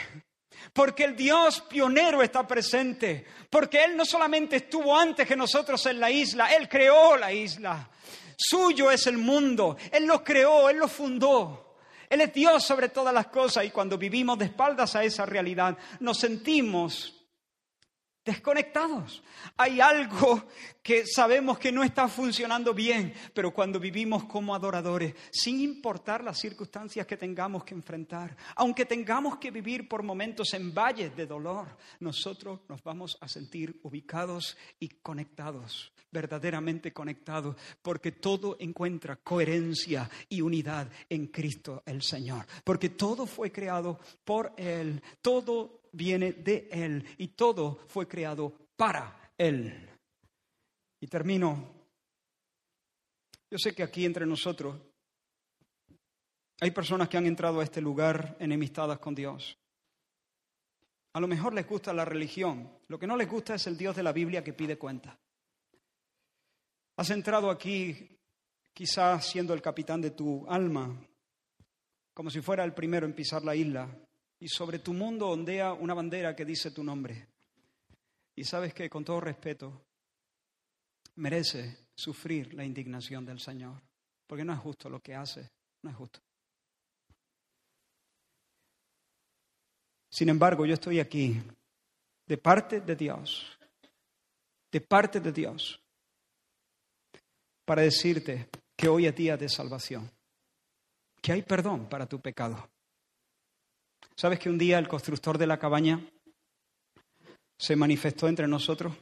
porque el Dios pionero está presente, porque Él no solamente estuvo antes que nosotros en la isla, Él creó la isla. Suyo es el mundo, Él lo creó, Él lo fundó. Él es Dios sobre todas las cosas y cuando vivimos de espaldas a esa realidad nos sentimos desconectados. Hay algo que sabemos que no está funcionando bien, pero cuando vivimos como adoradores, sin importar las circunstancias que tengamos que enfrentar, aunque tengamos que vivir por momentos en valles de dolor, nosotros nos vamos a sentir ubicados y conectados, verdaderamente conectados, porque todo encuentra coherencia y unidad en Cristo el Señor, porque todo fue creado por Él, todo viene de Él y todo fue creado para Él. Y termino. Yo sé que aquí entre nosotros hay personas que han entrado a este lugar enemistadas con Dios. A lo mejor les gusta la religión, lo que no les gusta es el Dios de la Biblia que pide cuenta. Has entrado aquí quizás siendo el capitán de tu alma, como si fuera el primero en pisar la isla, y sobre tu mundo ondea una bandera que dice tu nombre. Y sabes que, con todo respeto, merece sufrir la indignación del Señor, porque no es justo lo que hace, no es justo. Sin embargo, yo estoy aquí de parte de Dios, de parte de Dios, para decirte que hoy es día de salvación, que hay perdón para tu pecado ¿Sabes que un día el constructor de la cabaña se manifestó entre nosotros?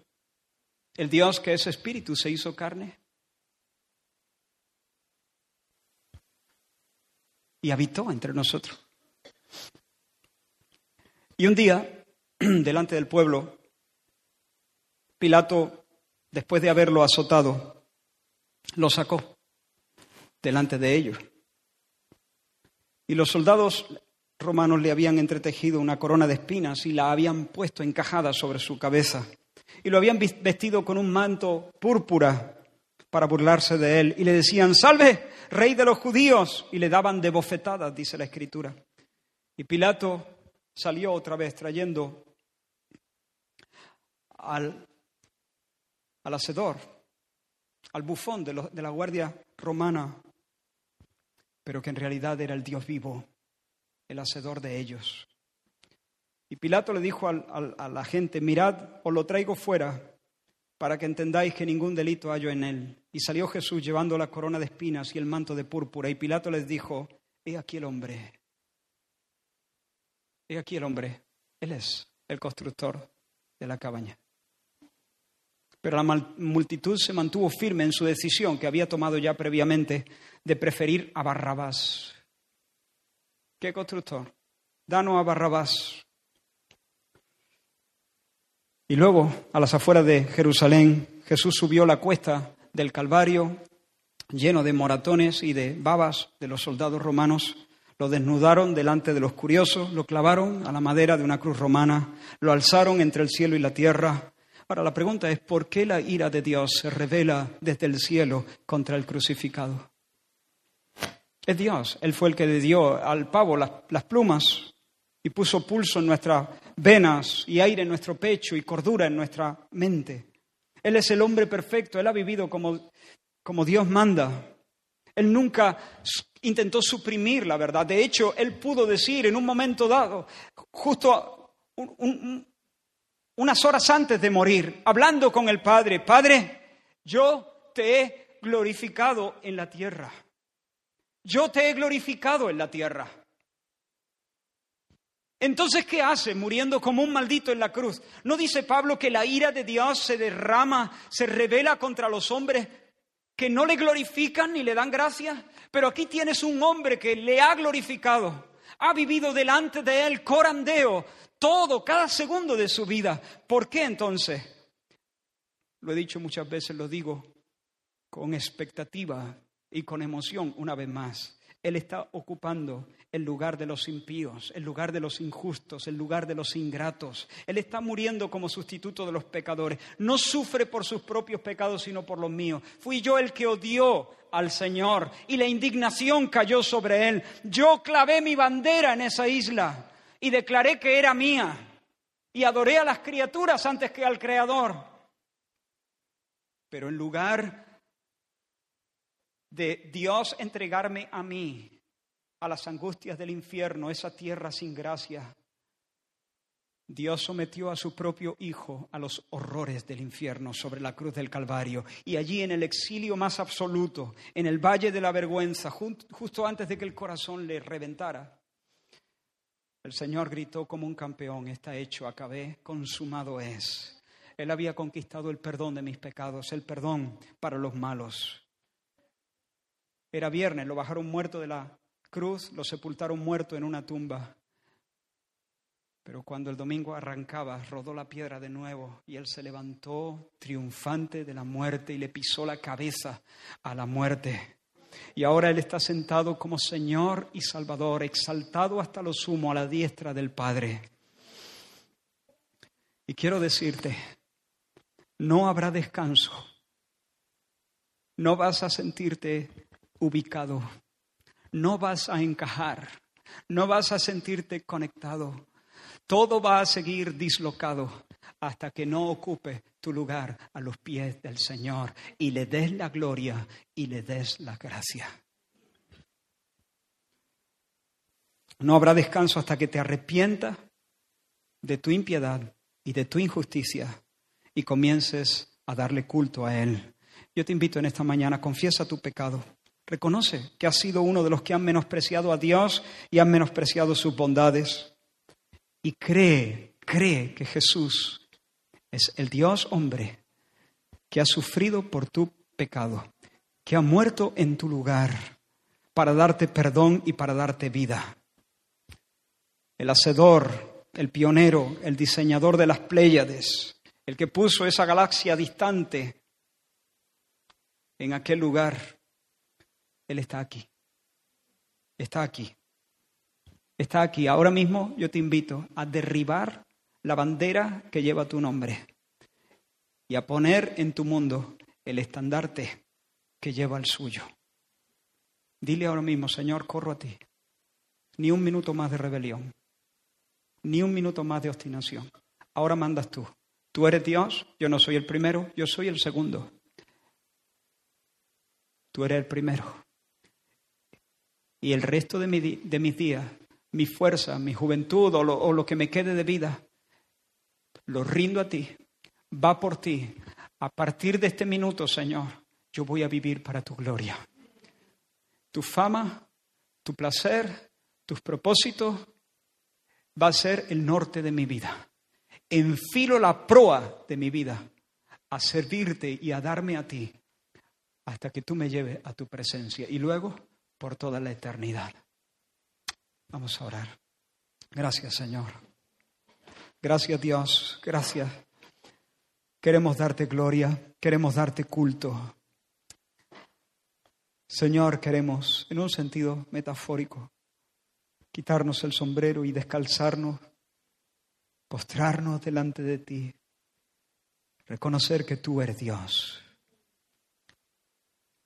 El Dios que es espíritu se hizo carne y habitó entre nosotros. Y un día, (clears throat) delante del pueblo, Pilato, después de haberlo azotado, lo sacó delante de ellos. Y los soldados romanos le habían entretejido una corona de espinas y la habían puesto encajada sobre su cabeza. Y lo habían vestido con un manto púrpura para burlarse de él. Y le decían, salve, rey de los judíos. Y le daban de bofetadas, dice la escritura. Y Pilato salió otra vez trayendo al, al hacedor, al bufón de, de la guardia romana, pero que en realidad era el Dios vivo el hacedor de ellos. Y Pilato le dijo a la gente, mirad, os lo traigo fuera para que entendáis que ningún delito hallo en él. Y salió Jesús llevando la corona de espinas y el manto de púrpura. Y Pilato les dijo, he aquí el hombre. He aquí el hombre. Él es el constructor de la cabaña. Pero la multitud se mantuvo firme en su decisión que había tomado ya previamente de preferir a Barrabás ¿Qué constructor? Danos a Barrabás. Y luego, a las afueras de Jerusalén, Jesús subió la cuesta del Calvario, lleno de moratones y de babas de los soldados romanos. Lo desnudaron delante de los curiosos, lo clavaron a la madera de una cruz romana, lo alzaron entre el cielo y la tierra. Ahora la pregunta es, ¿por qué la ira de Dios se revela desde el cielo contra el crucificado? Es Dios. Él fue el que le dio al pavo las, plumas y puso pulso en nuestras venas y aire en nuestro pecho y cordura en nuestra mente. Él es el hombre perfecto. Él ha vivido como, como Dios manda. Él nunca intentó suprimir la verdad. De hecho, él pudo decir en un momento dado, justo unas horas antes de morir, hablando con el Padre, Padre, yo te he glorificado en la tierra yo te he glorificado en la tierra. Entonces, ¿qué hace muriendo como un maldito en la cruz? ¿No dice Pablo que la ira de Dios se derrama, se revela contra los hombres que no le glorifican ni le dan gracias? Pero aquí tienes un hombre que le ha glorificado, ha vivido delante de él corandeo todo, cada segundo de su vida. ¿Por qué entonces? Lo he dicho muchas veces, lo digo con expectativa y con emoción una vez más. Él está ocupando el lugar de los impíos, el lugar de los injustos, el lugar de los ingratos. Él está muriendo como sustituto de los pecadores. No sufre por sus propios pecados, sino por los míos. Fui yo el que odió al Señor y la indignación cayó sobre él. Yo clavé mi bandera en esa isla y declaré que era mía y adoré a las criaturas antes que al Creador. Pero en lugar de Dios entregarme a mí, a las angustias del infierno, esa tierra sin gracia, Dios sometió a su propio Hijo a los horrores del infierno sobre la cruz del Calvario. Y allí en el exilio más absoluto, en el valle de la vergüenza, justo antes de que el corazón le reventara, el Señor gritó como un campeón, está hecho, acabé, consumado es. Él había conquistado el perdón de mis pecados, el perdón para los malos. Era viernes, lo bajaron muerto de la cruz, lo sepultaron muerto en una tumba. Pero cuando el domingo arrancaba, rodó la piedra de nuevo y él se levantó triunfante de la muerte y le pisó la cabeza a la muerte. Y ahora él está sentado como Señor y Salvador, exaltado hasta lo sumo a la diestra del Padre. Y quiero decirte, no habrá descanso. No vas a sentirte ubicado. No vas a encajar. No vas a sentirte conectado. Todo va a seguir dislocado hasta que no ocupe tu lugar a los pies del Señor y le des la gloria y le des la gracia. No habrá descanso hasta que te arrepientas de tu impiedad y de tu injusticia y comiences a darle culto a Él. Yo te invito en esta mañana, confiesa tu pecado. Reconoce que has sido uno de los que han menospreciado a Dios y han menospreciado sus bondades. Y cree, cree que Jesús es el Dios hombre que ha sufrido por tu pecado, que ha muerto en tu lugar para darte perdón y para darte vida. El hacedor, el pionero, el diseñador de las Pléyades, el que puso esa galaxia distante en aquel lugar él está aquí. Está aquí. Está aquí. Ahora mismo yo te invito a derribar la bandera que lleva tu nombre y a poner en tu mundo el estandarte que lleva el suyo. Dile ahora mismo, Señor, corro a ti. Ni un minuto más de rebelión, ni un minuto más de obstinación. Ahora mandas tú. Tú eres Dios, yo no soy el primero, yo soy el segundo. Tú eres el primero y el resto de, mis días, mi fuerza, mi juventud o lo, o lo que me quede de vida, lo rindo a ti, va por ti. A partir de este minuto, Señor, yo voy a vivir para tu gloria. Tu fama, tu placer, tus propósitos va a ser el norte de mi vida. Enfilo la proa de mi vida a servirte y a darme a ti hasta que tú me lleves a tu presencia. Y luego por toda la eternidad. Vamos a orar. Gracias, Señor. Gracias, Dios. Gracias. Queremos darte gloria, queremos darte culto. Señor, queremos, en un sentido metafórico, quitarnos el sombrero y descalzarnos, postrarnos delante de ti, reconocer que tú eres Dios.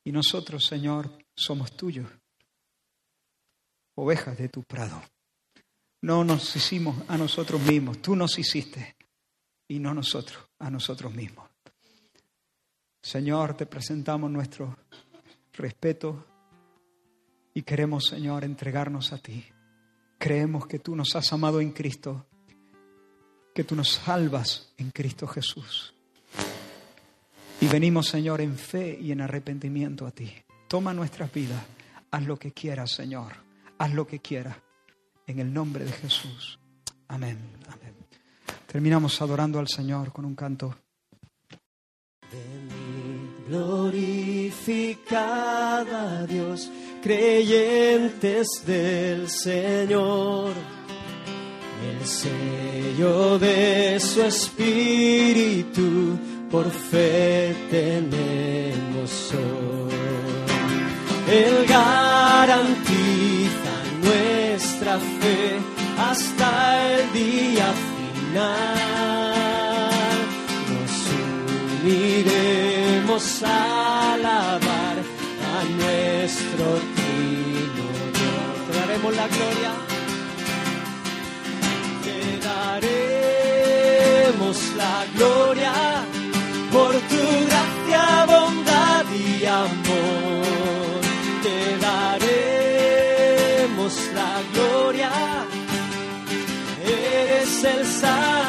Y nosotros, Señor, somos tuyos ovejas de tu prado. No nos hicimos a nosotros mismos, tú nos hiciste y no nosotros a nosotros mismos. Señor, te presentamos nuestro respeto y queremos, Señor, entregarnos a ti. Creemos que tú nos has amado en Cristo, que tú nos salvas en Cristo Jesús. Y venimos, Señor, en fe y en arrepentimiento a ti. Toma nuestras vidas, haz lo que quieras, Señor haz lo que quieras. En el nombre de Jesús. Amén. Amén. Terminamos adorando al Señor con un canto. glorificada Dios, creyentes del Señor. El sello de su espíritu por fe tenemos hoy. El garantía fe hasta el día final. Nos uniremos a alabar a nuestro Trino daremos la gloria. Te daremos la gloria por tu gracia, bondad y amor. Eres